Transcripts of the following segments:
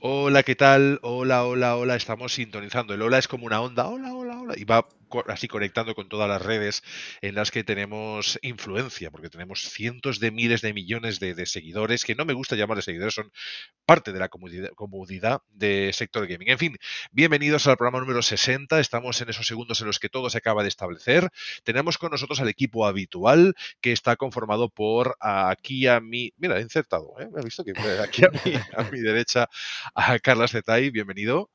Hola, ¿qué tal? Hola, hola, hola. Estamos sintonizando. El hola es como una onda. Hola, hola, hola. Y va así conectando con todas las redes en las que tenemos influencia, porque tenemos cientos de miles de millones de, seguidores, que no me gusta llamar de seguidores, son parte de la comunidad, de sector gaming. En fin, bienvenidos al programa número 60. Estamos en esos segundos en los que todo se acaba de establecer. Tenemos con nosotros al equipo habitual, que está conformado por aquí a mi. Mira, he insertado, ¿eh? Me ha visto que aquí a mi, derecha a Carlos Zetay. Bienvenido.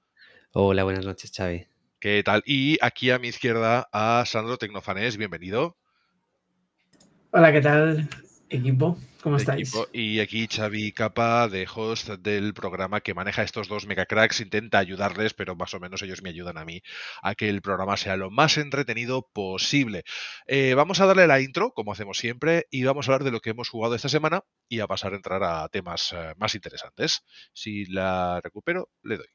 Hola, buenas noches, Xavi. ¿Qué tal? Y aquí a mi izquierda a Sandro Tecnofanés, bienvenido. Hola, ¿qué tal, equipo? ¿Cómo estáis? Y aquí Xavi Capa, de host del programa que maneja estos dos megacracks, intenta ayudarles, pero más o menos ellos me ayudan a mí a que el programa sea lo más entretenido posible. Eh, vamos a darle la intro, como hacemos siempre, y vamos a hablar de lo que hemos jugado esta semana y a pasar a entrar a temas eh, más interesantes. Si la recupero, le doy.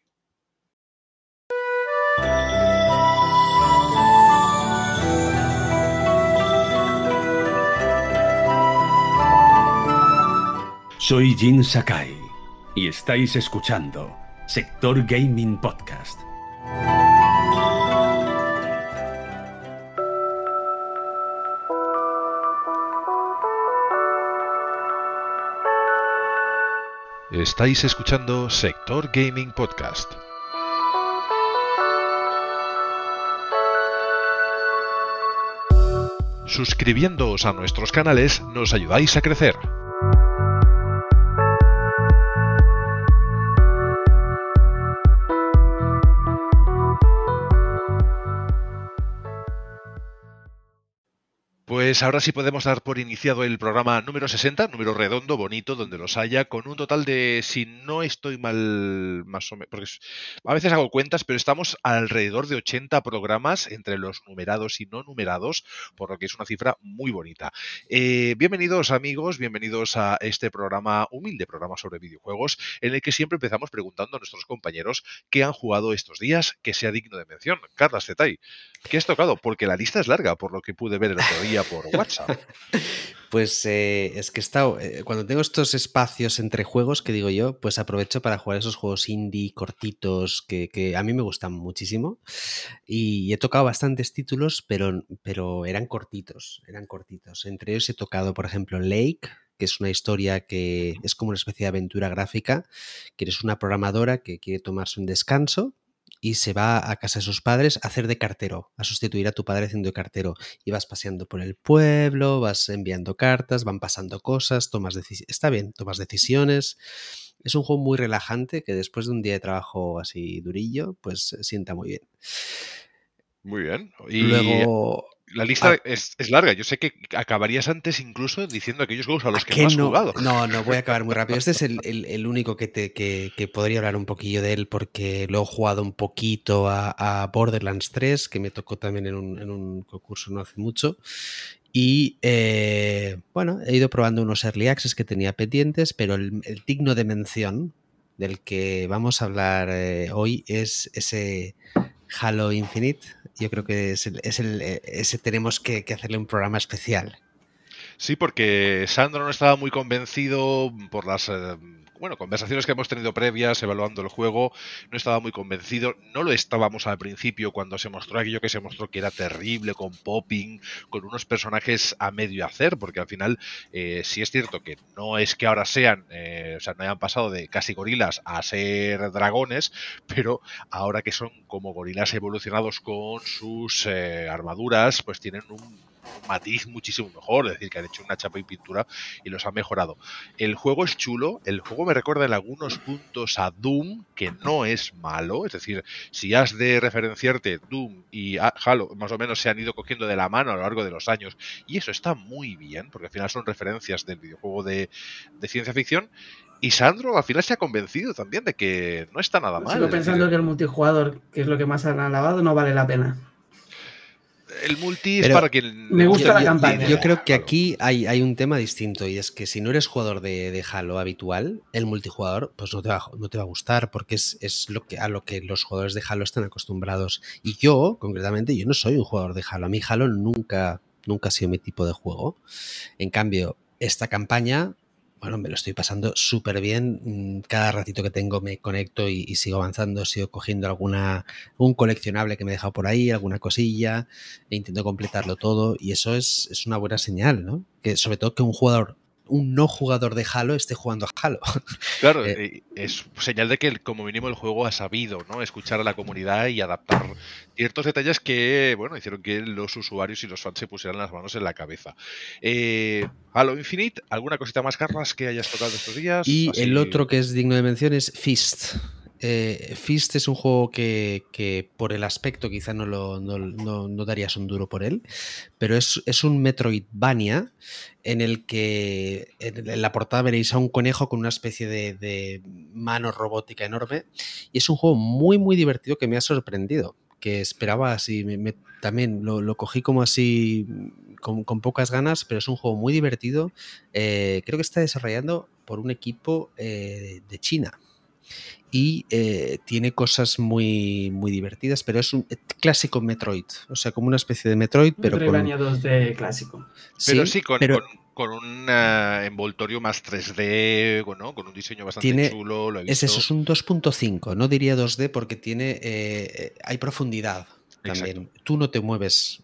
Soy Jin Sakai y estáis escuchando Sector Gaming Podcast. Estáis escuchando Sector Gaming Podcast. Suscribiéndoos a nuestros canales nos ayudáis a crecer. Pues ahora sí podemos dar por iniciado el programa número 60, número redondo, bonito, donde los haya, con un total de, si no estoy mal, más o menos, porque a veces hago cuentas, pero estamos alrededor de 80 programas entre los numerados y no numerados, por lo que es una cifra muy bonita. Eh, bienvenidos amigos, bienvenidos a este programa, humilde programa sobre videojuegos, en el que siempre empezamos preguntando a nuestros compañeros qué han jugado estos días, que sea digno de mención. Carlas Zetay, ¿qué has tocado? Porque la lista es larga, por lo que pude ver el otro día. Por WhatsApp? Pues eh, es que he estado, eh, cuando tengo estos espacios entre juegos, que digo yo, pues aprovecho para jugar esos juegos indie cortitos que, a mí me gustan muchísimo. Y he tocado bastantes títulos, pero, pero eran cortitos, eran cortitos. Entre ellos he tocado, por ejemplo, Lake, que es una historia que es como una especie de aventura gráfica, que eres una programadora que quiere tomarse un descanso y se va a casa de sus padres a hacer de cartero, a sustituir a tu padre haciendo de cartero. Y vas paseando por el pueblo, vas enviando cartas, van pasando cosas, tomas decisiones. Está bien, tomas decisiones. Es un juego muy relajante que después de un día de trabajo así durillo, pues sienta muy bien. Muy bien. Y Luego la lista ah. es, larga. Yo sé que acabarías antes incluso diciendo aquellos juegos a los que no has jugado. No, no, voy a acabar muy rápido. Este es el, único que, te, que, podría hablar un poquillo de él porque lo he jugado un poquito a, Borderlands 3, que me tocó también en un, concurso no hace mucho. Y eh, bueno, he ido probando unos early access que tenía pendientes, pero el, digno de mención del que vamos a hablar eh, hoy es ese Halo Infinite, yo creo que es el, eh, ese tenemos que, hacerle un programa especial. Sí, porque Sandro no estaba muy convencido por las eh, bueno, conversaciones que hemos tenido previas evaluando el juego, no estaba muy convencido. No lo estábamos al principio cuando se mostró aquello que se mostró que era terrible, con popping, con unos personajes a medio hacer, porque al final eh, sí es cierto que no es que ahora sean, o sea, no hayan pasado de casi gorilas a ser dragones, pero ahora que son como gorilas evolucionados con sus armaduras, pues tienen un matiz muchísimo mejor, es decir, que han hecho una chapa y pintura y los han mejorado. El juego es chulo, el juego me recuerda en algunos puntos a Doom, que no es malo, es decir, si has de referenciarte Doom y Halo, más o menos se han ido cogiendo de la mano a lo largo de los años, y eso está muy bien, porque al final son referencias del videojuego de, ciencia ficción, y Sandro al final se ha convencido también de que no está nada mal. Sigo pensando que el multijugador, que es lo que más han alabado, no vale la pena el multi es para quien me gusta la campaña. Yo, creo que aquí hay, hay, un tema distinto y es que si no eres jugador de, Halo habitual, el multijugador pues no te va, no te va a gustar porque es, es, lo que, a lo que los jugadores de Halo están acostumbrados. Y yo, concretamente, yo no soy un jugador de Halo. A mí Halo nunca, nunca ha sido mi tipo de juego. En cambio, esta campaña bueno, me lo estoy pasando súper bien. Mm, cada ratito que tengo me conecto y, sigo avanzando, sigo cogiendo alguna un coleccionable que me he dejado por ahí, alguna cosilla, e intento completarlo todo. Y eso es, es una buena señal, ¿no? Que sobre todo que un jugador un no jugador de Halo esté jugando a Halo. Claro, eh, es señal de que como mínimo el juego ha sabido ¿no? escuchar a la comunidad y adaptar ciertos detalles que bueno hicieron que los usuarios y los fans se pusieran las manos en la cabeza. Eh, Halo Infinite, ¿alguna cosita más, Carlas, que hayas tocado estos días? Y el otro que es digno de mención es Fist. Eh, Fist es un juego que, por el aspecto quizá no, lo, darías un duro por él, pero es, un Metroidvania en el que en la portada veréis a un conejo con una especie de, mano robótica enorme y es un juego muy muy divertido que me ha sorprendido, que esperaba así, también lo, cogí como así con, pocas ganas, pero es un juego muy divertido, eh, creo que está desarrollando por un equipo eh, de China y eh, tiene cosas muy, muy divertidas, pero es un clásico Metroid, o sea, como una especie de Metroid, pero con... 2D clásico. Pero sí, con, con, un eh, envoltorio más 3D, ¿no? con un diseño bastante chulo. Lo he Es eso, es un 2.5, no diría 2D porque tiene, eh, hay profundidad también. Tú no te mueves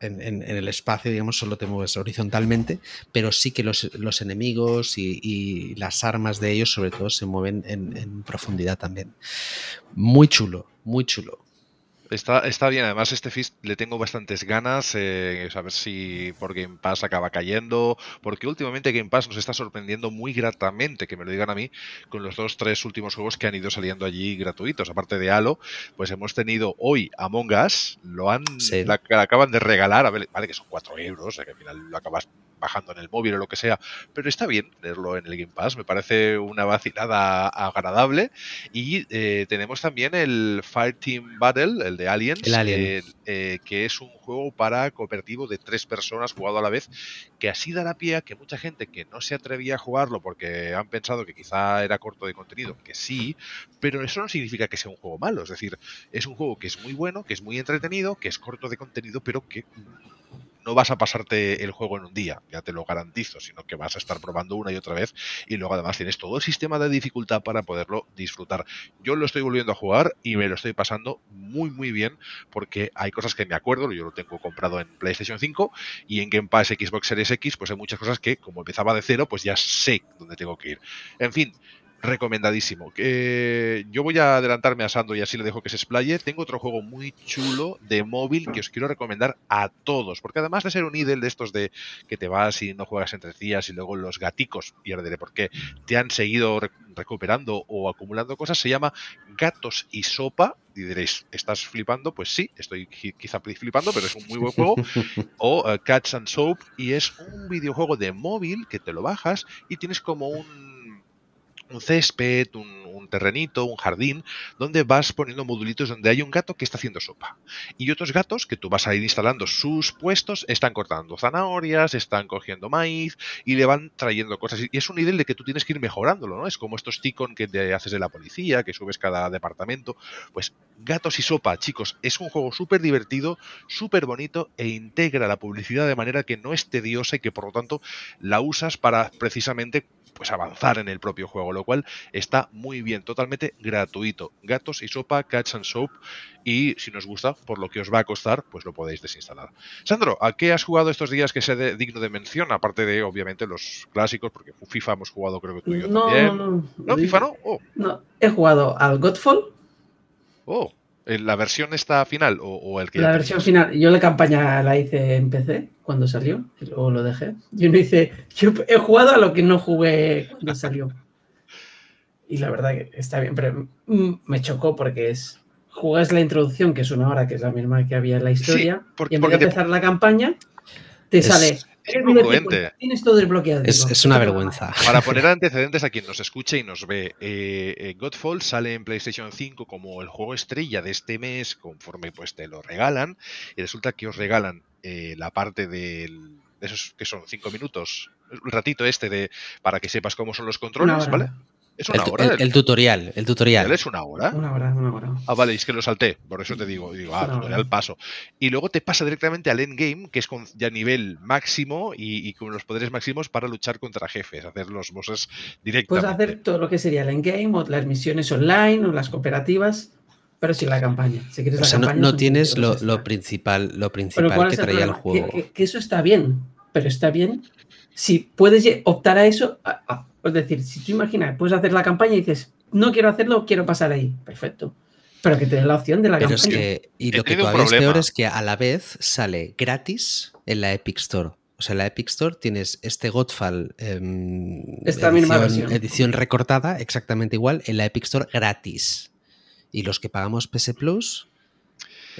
en, el espacio, digamos, solo te mueves horizontalmente, pero sí que los, enemigos y, las armas de ellos, sobre todo, se mueven en profundidad también. Muy chulo, muy chulo. Está, está bien, además este Fist le tengo bastantes ganas, eh, a ver si por Game Pass acaba cayendo, porque últimamente Game Pass nos está sorprendiendo muy gratamente, que me lo digan a mí, con los dos, tres últimos juegos que han ido saliendo allí gratuitos. Aparte de Halo, pues hemos tenido hoy Among Us, lo han, la, acaban de regalar, a ver, vale que son 4 euros, que al final lo acabas bajando en el móvil o lo que sea, pero está bien tenerlo en el Game Pass, me parece una vacilada agradable. Y eh, tenemos también el Fireteam Battle, el de Aliens, eh, eh, que es un juego para cooperativo de tres personas jugado a la vez, que así dará pie a que mucha gente que no se atrevía a jugarlo porque han pensado que quizá era corto de contenido, que sí, pero eso no significa que sea un juego malo, es decir, es un juego que es muy bueno, que es muy entretenido, que es corto de contenido, pero que no vas a pasarte el juego en un día, ya te lo garantizo, sino que vas a estar probando una y otra vez y luego además tienes todo el sistema de dificultad para poderlo disfrutar. Yo lo estoy volviendo a jugar y me lo estoy pasando muy muy bien porque hay cosas que me acuerdo, yo lo tengo comprado en PlayStation 5 y en Game Pass Xbox Series X pues hay muchas cosas que como empezaba de cero pues ya sé dónde tengo que ir. En fin, recomendadísimo. yo voy a adelantarme a Sando y así le dejo que se explaye. Tengo otro juego muy chulo de móvil que os quiero recomendar a todos, porque además de ser un idel de estos de que te vas y no juegas entre días y luego los gaticos pierden porque te han seguido recuperando o acumulando cosas, se llama Gatos y Sopa. Y diréis, ¿estás flipando? Pues sí, estoy quizá flipando, pero es un muy buen juego. o uh, Cats and Soap, y es un videojuego de móvil que te lo bajas y tienes como un un césped, un, terrenito, un jardín, donde vas poniendo modulitos donde hay un gato que está haciendo sopa. Y otros gatos que tú vas a ir instalando sus puestos, están cortando zanahorias, están cogiendo maíz y le van trayendo cosas. Y es un nivel de que tú tienes que ir mejorándolo, ¿no? Es como estos ticon que te haces de la policía, que subes cada departamento. Pues gatos y sopa, chicos, es un juego súper divertido, súper bonito e integra la publicidad de manera que no es tediosa y que por lo tanto la usas para precisamente pues avanzar en el propio juego, lo cual está muy bien, totalmente gratuito. Gatos y sopa, Cats and Soap, y si nos gusta, por lo que os va a costar, pues lo podéis desinstalar. Sandro, ¿a qué has jugado estos días que sea digno de mención? Aparte de, obviamente, los clásicos, porque FIFA hemos jugado, creo que tú y yo no, también. No, no, no. FIFA no? Oh. No, he jugado al Godfall. Oh. ¿La versión está final o, el que La versión final. Yo la campaña la hice en PC cuando salió, o lo dejé. Yo no hice. Yo he jugado a lo que no jugué cuando salió. Y la verdad que está bien, pero mm, me chocó porque es. Jugas la introducción, que es una hora, que es la misma que había en la historia, y en vez de empezar la campaña, te sale Tienes todo desbloqueado. Es, una vergüenza. Para poner antecedentes a quien nos escucha y nos ve, eh, eh, Godfall sale en PlayStation 5 como el juego estrella de este mes, conforme pues te lo regalan, y resulta que os regalan eh, la parte de esos que son 5 minutos, un ratito este de para que sepas cómo son los controles, ¿vale? Es una El, hora. el- el tutorial, el tutorial. es una hora. Una hora, una hora. Ah, vale, es que lo salté, por eso te digo, digo, ah, tutorial hora. paso. Y luego te pasa directamente al endgame, que es con ya nivel máximo y, y con los poderes máximos para luchar contra jefes, hacer los bosses Puedes directamente. hacer todo lo que sería el endgame o las misiones online o las cooperativas, pero sin la campaña. Si quieres O la sea, no, campaña, no son tienes 20 lo, principal, lo principal ¿cuál que el traía el juego. Que, que- que eso está bien, pero está bien si puedes optar a eso. a- a- es decir, si tú imaginas, puedes hacer la campaña y dices, no quiero hacerlo, quiero pasar ahí. Perfecto. Pero que te den la opción de la Pero es campaña. que, y He lo que todavía es peor es que a la vez sale gratis en la Epic Store. O sea, en la Epic Store tienes este Godfall em, Esta misma edición, versión. edición recortada, exactamente igual, en la Epic Store gratis. Y los que pagamos PS Plus,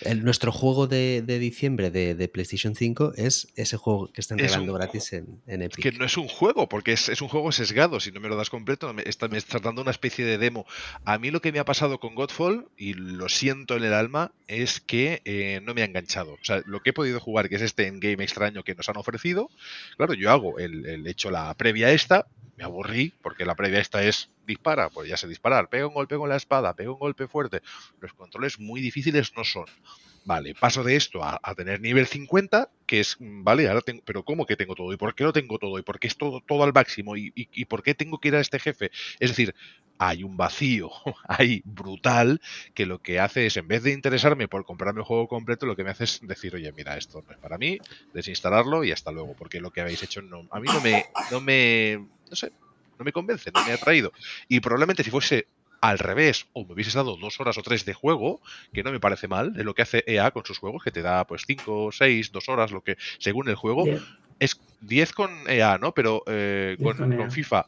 el- nuestro juego de, de diciembre de, de PlayStation 5 es ese juego que están Es regalando gratis en, en Es Epic. que no es un juego, porque es, es un juego sesgado. Si no me lo das completo, me, está, me estás dando una especie de demo. A mí lo que me ha pasado con Godfall, y lo siento en el alma, es que eh, no me ha enganchado. O sea, lo que he podido jugar, que es este endgame extraño que nos han ofrecido, claro, yo hago el, el hecho la previa esta, me aburrí, porque la previa esta es dispara, pues ya sé disparar, pega un golpe con la espada, pega un golpe fuerte. Los controles muy difíciles no son. Vale, paso de esto a, tener nivel 50, que es, mm, vale, ahora tengo, pero ¿cómo que tengo todo? ¿Y por qué lo tengo todo? ¿Y por qué es todo, todo al máximo? ¿Y, y, y por qué tengo que ir a este jefe? Es decir, hay un vacío ahí brutal que lo que hace es, en vez de interesarme por comprarme el juego completo, lo que me hace es decir, oye, mira, esto no es para mí, desinstalarlo y hasta luego, porque lo que habéis hecho no, a mí no me, no me, no sé, no me convence, no me ha traído. Y probablemente si fuese al revés, o me hubieses dado dos horas o tres de juego, que no me parece mal, es lo que hace EA con sus juegos, que te da pues cinco, seis, dos horas, lo que, según el juego, es 10 con EA, ¿no? Pero eh, 10 con, con FIFA.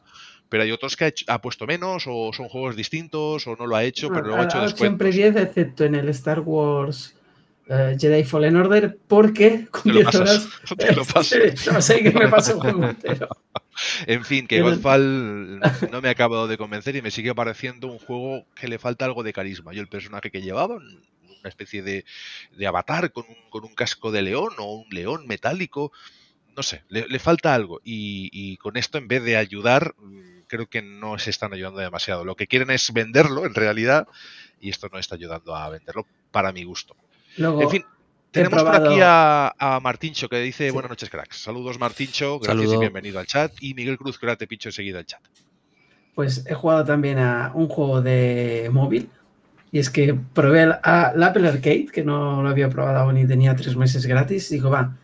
Pero hay otros que ha, hecho- ha puesto menos, o son juegos distintos, o no lo ha hecho, pero Ah, luego ha hecho después. siempre 10, excepto en el Star Wars eh, Jedi Fallen Order, porque con Te lo 10 pasas. horas. Te lo pasas. no sé que me paso el juego entero. En fin, que Godfall no me ha acabado de convencer y me sigue pareciendo un juego que le falta algo de carisma. Yo el personaje que llevaba, una especie de, de avatar con un, con un casco de león o un león metálico, no sé, le, le falta algo. Y, y con esto, en vez de ayudar, mm, creo que no se están ayudando demasiado. Lo que quieren es venderlo, en realidad, y esto no está ayudando a venderlo para mi gusto. Luego, En fin, tenemos por aquí a, a Martincho que dice Sí. buenas noches, cracks. Saludos, Martincho, gracias Saludo. y bienvenido al chat. Y Miguel Cruz, que ahora te pincho enseguida al chat. pues he jugado también a un juego de móvil. Y es que probé el, a- el Apple Arcade, que no lo había probado aún y tenía tres meses gratis. Digo, va.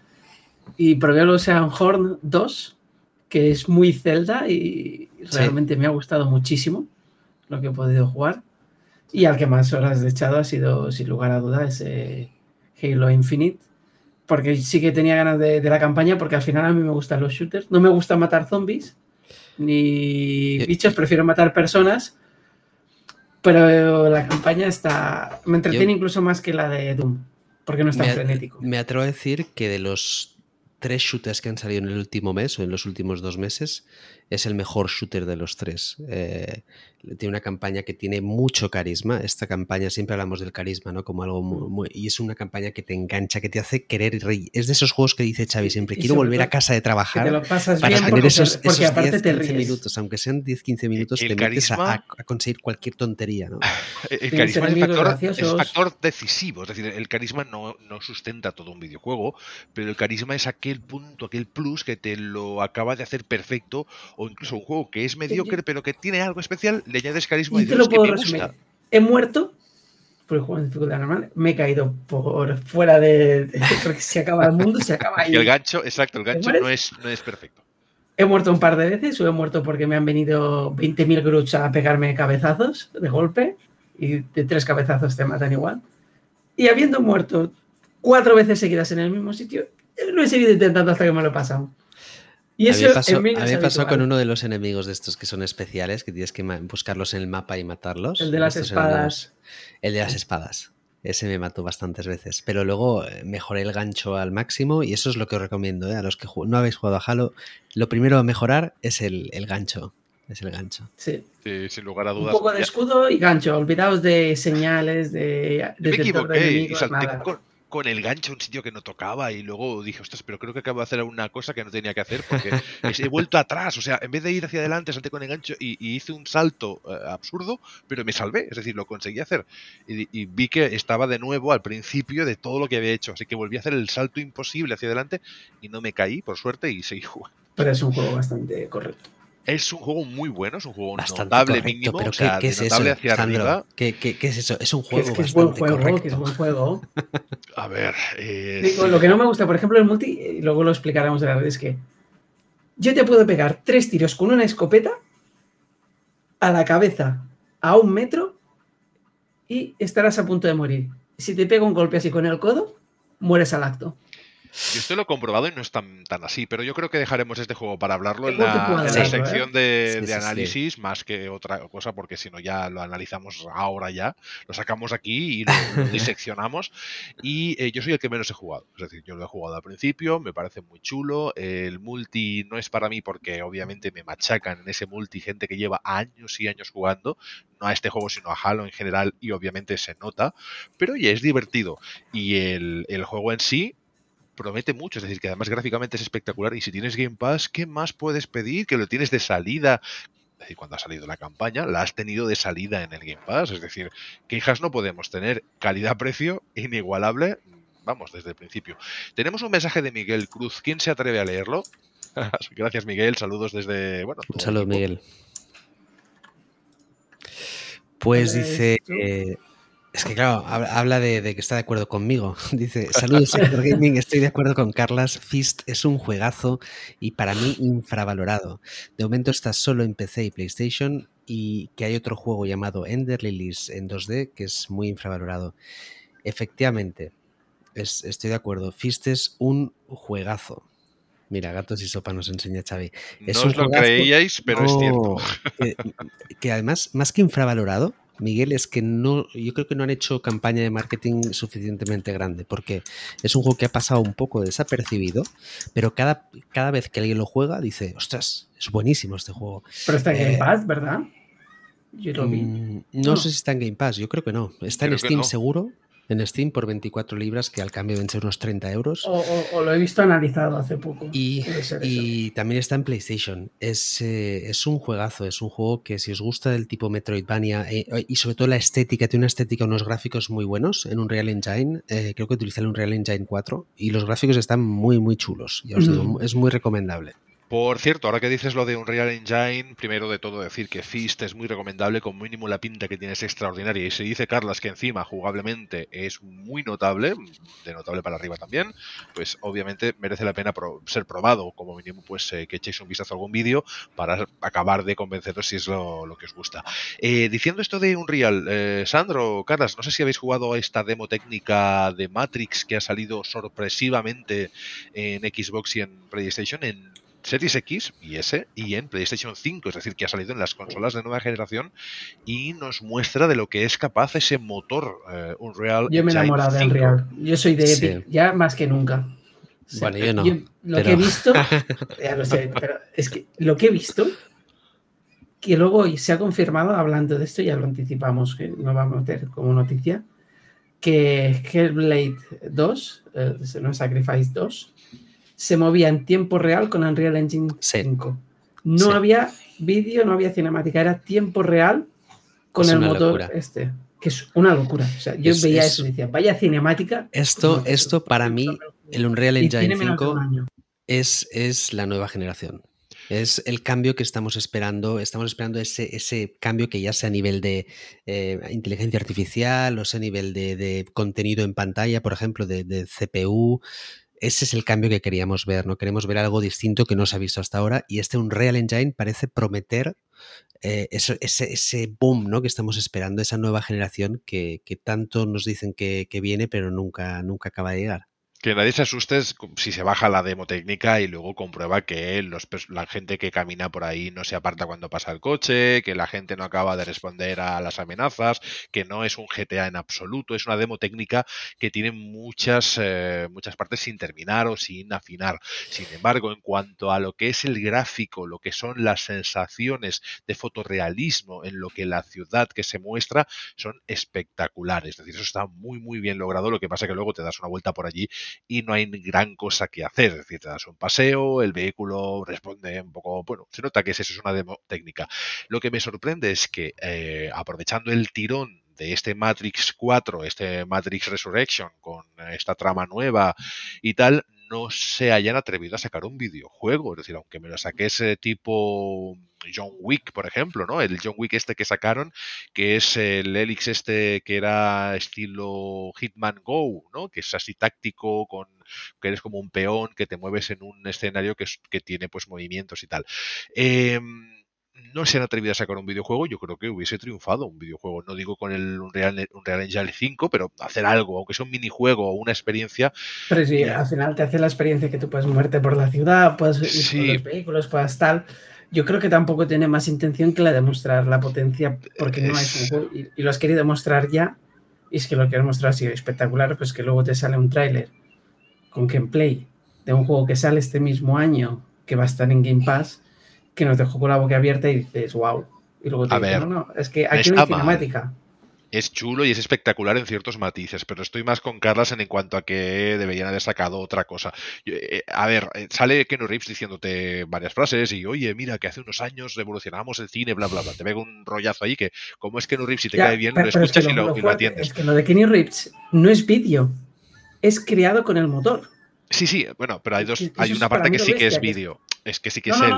Y probé el Ocean Horn 2, que es muy Zelda y realmente me ha gustado muchísimo lo que he podido jugar. Y al que más horas he echado ha sido, sin lugar a duda, ese Halo Infinite. Porque sí que tenía ganas de, de la campaña, porque al final a mí me gustan los shooters. No me gusta matar zombies ni Yo- bichos, prefiero matar personas. Pero la campaña está. Me entretiene Yo- incluso más que la de Doom, porque no es tan me, frenético. me atrevo a decir que de los tres shooters que han salido en el último mes o en los últimos dos meses, es el mejor shooter de los tres. Eh, tiene una campaña que tiene mucho carisma. Esta campaña, siempre hablamos del carisma, ¿no? Como algo muy, muy- Y es una campaña que te engancha, que te hace querer ir. Es de esos juegos que dice Xavi siempre, quiero volver a casa de Que trabajar te lo pasas para bien tener porque, esos, porque esos aparte 10, te 15 ríes. minutos, aunque sean 10-15 minutos, el te metes a, conseguir cualquier tontería, ¿no? El carisma es factor, es factor decisivo, es decir, el carisma no, no sustenta todo un videojuego, pero el carisma es aquel punto, aquel plus que te lo acaba de hacer perfecto, o incluso un juego que es mediocre pero que tiene algo especial, le añades carisma y, Y te lo "Es que puedo me resumir. gusta". He muerto por el juego en dificultad normal. Me he caído por fuera de. de- porque se acaba el mundo, se acaba ahí. Y el gancho, exacto, el ¿Te gancho no es, no es perfecto. He muerto un par de veces, o he muerto porque me han venido 20.000 Groots a pegarme cabezazos de golpe, y de tres cabezazos te matan igual. Y habiendo muerto cuatro veces seguidas en el mismo sitio, lo he seguido intentando hasta que me lo he pasado. Y a eso mí me pasó, en mí no a mí me pasó con uno de los enemigos de estos que son especiales, que tienes que buscarlos en el mapa y matarlos. El de las Estos espadas. enemigos. El de las espadas. Ese me mató bastantes veces. Pero luego eh, mejoré el gancho al máximo y eso es lo que os recomiendo. ¿eh? A los que no habéis jugado a Halo, lo primero a mejorar es el, el gancho. Es el gancho. Sí. Sí, sin lugar a Un dudas. poco de escudo y gancho. Olvidaos de señales, de me detector de equivoqué y enemigos, salté nada. con, con el gancho a un sitio que no tocaba y luego dije, ostras, pero creo que acabo de hacer una cosa que no tenía que hacer porque he vuelto atrás, o sea, en vez de ir hacia adelante, salté con el gancho y, hice un salto eh, absurdo, pero me salvé, es decir, lo conseguí hacer y, vi que estaba de nuevo al principio de todo lo que había hecho, así que volví a hacer el salto imposible hacia adelante y no me caí, por suerte, y seguí jugando. Pero es un juego bastante correcto. Es un juego muy bueno, es un juego notable mínimo, pero o sea, ¿qué, es notable eso, hacia arriba. ¿qué, ¿qué, es eso? Es un juego que es, buen juego, que es buen juego. A ver, eh, Digo, lo que no me gusta, por ejemplo, el multi, y luego lo explicaremos de la red, es que yo te puedo pegar tres tiros con una escopeta a la cabeza a un metro y estarás a punto de morir. Si te pego un golpe así con el codo, mueres al acto. Yo esto lo he comprobado y no es tan, tan así, pero yo creo que dejaremos este juego para hablarlo en la, sección de, análisis más que otra cosa, porque si no ya lo analizamos ahora ya, lo sacamos aquí y lo, diseccionamos. Y eh, yo soy el que menos he jugado, es decir, yo lo he jugado al principio, me parece muy chulo, el multi no es para mí porque obviamente me machacan en ese multi gente que lleva años y años jugando, no a este juego sino a Halo en general y obviamente se nota, pero oye, es divertido. Y el, el juego en sí promete mucho, es decir, que además gráficamente es espectacular y si tienes Game Pass, ¿qué más puedes pedir? Que lo tienes de salida. Es decir, cuando ha salido la campaña, la has tenido de salida en el Game Pass. Es decir, quejas no podemos tener. Calidad-precio inigualable, vamos, desde el principio. Tenemos un mensaje de Miguel Cruz. ¿Quién se atreve a leerlo? Gracias, Miguel. Saludos desde. Bueno, un saludo, Miguel. Pues dice. Es que claro, habla de, que está de acuerdo conmigo. Dice, saludos Sector Gaming, estoy de acuerdo con Carlas. Fist es un juegazo y para mí infravalorado. De momento está solo en PC y PlayStation y que hay otro juego llamado Ender Lilies en 2D que es muy infravalorado. Efectivamente, estoy de acuerdo. Fist es un juegazo. Mira, gatos y sopa nos enseña Xavi. no os lo creíais, pero es cierto. que además, más que infravalorado, Miguel, es que no, yo creo que no han hecho campaña de marketing suficientemente grande, porque es un juego que ha pasado un poco desapercibido, pero cada, cada vez que alguien lo juega dice, ostras, es buenísimo este juego. Pero está en Game eh, Pass, ¿verdad? Yo lo vi. Mm, no, sé si está en Game Pass, yo creo que no. Está en Steam seguro, en Steam por 24 libras, que al cambio deben ser unos 30 euros. O, lo he visto analizado hace poco. Y, también está en PlayStation. Es, eh, es, un juegazo, es un juego que si os gusta del tipo Metroidvania eh, y sobre todo la estética, tiene una estética, unos gráficos muy buenos en un Real Engine. Eh, creo que utiliza un Real Engine 4 y los gráficos están muy, muy chulos. Ya os digo, es muy recomendable. Por cierto, ahora que dices lo de Unreal Engine, primero de todo decir que Fist es muy recomendable, con mínimo la pinta que tiene es extraordinaria. Y se dice Carlas que encima jugablemente es muy notable, de notable para arriba también, pues obviamente merece la pena ser probado, como mínimo pues eh, que echéis un vistazo a algún vídeo para acabar de convenceros si es lo, que os gusta. Eh, diciendo esto de Unreal, eh, Sandro, Carlas, no sé si habéis jugado a esta demo técnica de Matrix que ha salido sorpresivamente en Xbox y en PlayStation en Series X y S y en PlayStation 5, es decir, que ha salido en las consolas de nueva generación y nos muestra de lo que es capaz ese motor uh, Unreal. Yo me he enamorado de Unreal. Yo soy de Epic, ya más que nunca. bueno, yo no. lo que he visto, ya lo sé, pero es que lo que he visto, que luego se ha confirmado, hablando de esto, ya lo anticipamos, que no vamos a meter como noticia, que Hellblade 2, eh, no Sacrifice 2, se movía en tiempo real con Unreal Engine 5. No había vídeo, no había cinemática, era tiempo real con el motor este. Que es una locura. O sea, yo veía eso y decía, vaya cinemática. Esto, esto para mí, el Unreal Engine 5 es, es la nueva generación. Es el cambio que estamos esperando. Estamos esperando ese, ese cambio que ya sea a nivel de eh, inteligencia artificial o sea a nivel de, contenido en pantalla, por ejemplo, de, de CPU ese es el cambio que queríamos ver, ¿no? Queremos ver algo distinto que no se ha visto hasta ahora y este Unreal Engine parece prometer eh, ese, ese, boom ¿no? que estamos esperando, esa nueva generación que, tanto nos dicen que, viene pero nunca, nunca acaba de llegar. Que nadie se asuste si se baja la demo técnica y luego comprueba que los, la gente que camina por ahí no se aparta cuando pasa el coche, que la gente no acaba de responder a las amenazas, que no es un GTA en absoluto, es una demo técnica que tiene muchas, eh, muchas partes sin terminar o sin afinar. Sin embargo, en cuanto a lo que es el gráfico, lo que son las sensaciones de fotorrealismo en lo que la ciudad que se muestra son espectaculares. Es decir, eso está muy, muy bien logrado. Lo que pasa que luego te das una vuelta por allí y no hay gran cosa que hacer. Es decir, te das un paseo, el vehículo responde un poco, bueno, se nota que eso es una demo técnica. Lo que me sorprende es que eh, aprovechando el tirón de este Matrix 4, este Matrix Resurrection, con esta trama nueva y tal, no se hayan atrevido a sacar un videojuego. Es decir, aunque me lo saque ese tipo John Wick, por ejemplo, ¿no? El John Wick este que sacaron, que es el Helix este que era estilo Hitman Go, ¿no? Que es así táctico, con que eres como un peón, que te mueves en un escenario que, que tiene pues movimientos y tal. Eh, no se han atrevido a sacar un videojuego, yo creo que hubiese triunfado un videojuego. No digo con el Unreal, Unreal Engine 5, pero hacer algo, aunque sea un minijuego o una experiencia. Pero sí, al final te hace la experiencia que tú puedes moverte por la ciudad, puedes ir con los vehículos, puedes tal. Yo creo que tampoco tiene más intención que la de mostrar la potencia, porque no es un juego. Y, lo has querido mostrar ya, y es que lo quieres mostrar así espectacular, pues que luego te sale un tráiler con gameplay de un juego que sale este mismo año, que va a estar en Game Pass que nos dejó con la boca abierta y dices, wow. Y luego te no, no, es que aquí no hay cinemática. Es chulo y es espectacular en ciertos matices, pero estoy más con Carlas en cuanto a que deberían haber sacado otra cosa. Eh, a ver, eh, sale Kenu Reeves diciéndote varias frases y, oye, mira, que hace unos años revolucionamos el cine, bla, bla, bla. Te veo un rollazo ahí que, como es Kenu Reeves, si te cae bien, lo escuchas y, lo, atiendes. Es que lo de Kenny Reeves no es vídeo, es creado con el motor. Sí, sí, bueno, pero hay dos, hay una parte que sí que es vídeo. Es que sí que es él.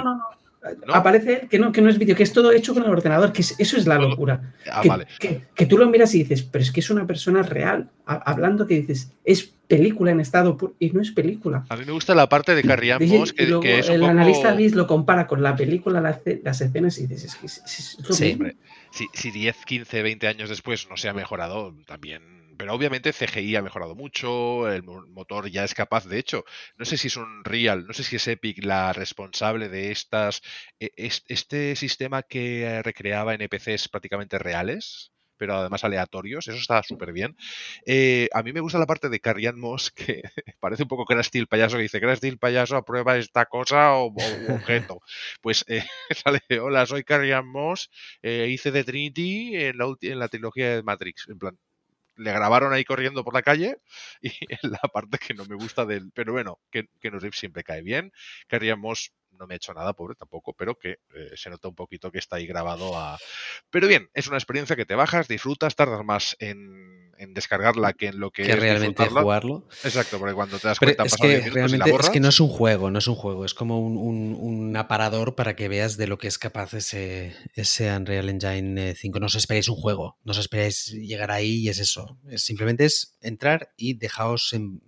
Aparece que no, que no es vídeo, que es todo hecho con el ordenador, que eso es la locura. Ah, que, tú lo miras y dices, pero es que es una persona real, hablando que dices, es película en estado puro, y no es película. A mí me gusta la parte de Carrie Ann Moss, que, el analista Liz lo compara con la película, las, escenas, y dices, es que es, sí, si, si 10, 15, 20 años después no se ha mejorado, también pero obviamente CGI ha mejorado mucho, el motor ya es capaz, de hecho, no sé si es un Real, no sé si es Epic la responsable de estas, e, este sistema que recreaba NPCs prácticamente reales, pero además aleatorios, eso está súper bien. Eh, a mí me gusta la parte de Carrie Moss, que parece un poco Krusty el payaso, que dice, Krusty el payaso aprueba esta cosa o, objeto. Pues eh, sale, hola, soy Carrie Moss, eh, hice de Trinity en la, en la trilogía de Matrix, en plan, le grabaron ahí corriendo por la calle y la parte que no me gusta del... Pero bueno, que, que nos siempre cae bien. Queríamos no me ha hecho nada, pobre tampoco, pero que eh, se nota un poquito que está ahí grabado a... Pero bien, es una experiencia que te bajas, disfrutas, tardas más en, descargarla que en lo que, que es realmente jugarlo. Exacto, porque cuando te das cuenta... es que realmente es que no es un juego, no es un juego, es como un, aparador para que veas de lo que es capaz ese, ese Unreal Engine 5. No os esperéis un juego, no os esperéis llegar ahí y es eso. simplemente es entrar y dejaos en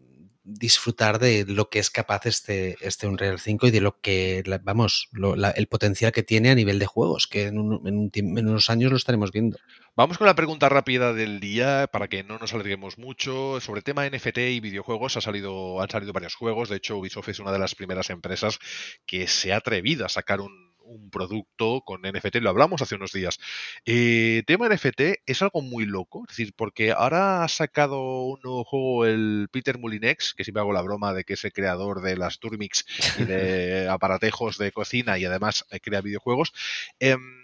disfrutar de lo que es capaz este, este Unreal 5 y de lo que, vamos, el potencial que tiene a nivel de juegos, que en, unos años lo estaremos viendo. Vamos con la pregunta rápida del día para que no nos alarguemos mucho. Sobre el tema NFT y videojuegos ha salido, han salido varios juegos. De hecho, Ubisoft es una de las primeras empresas que se ha atrevido a sacar un, un producto con NFT, lo hablamos hace unos días. Eh, tema NFT es algo muy loco, es decir, porque ahora ha sacado un nuevo juego el Peter Mulinex, que siempre hago la broma de que es el creador de las Turmix y de aparatejos de cocina y además eh, crea videojuegos. Em,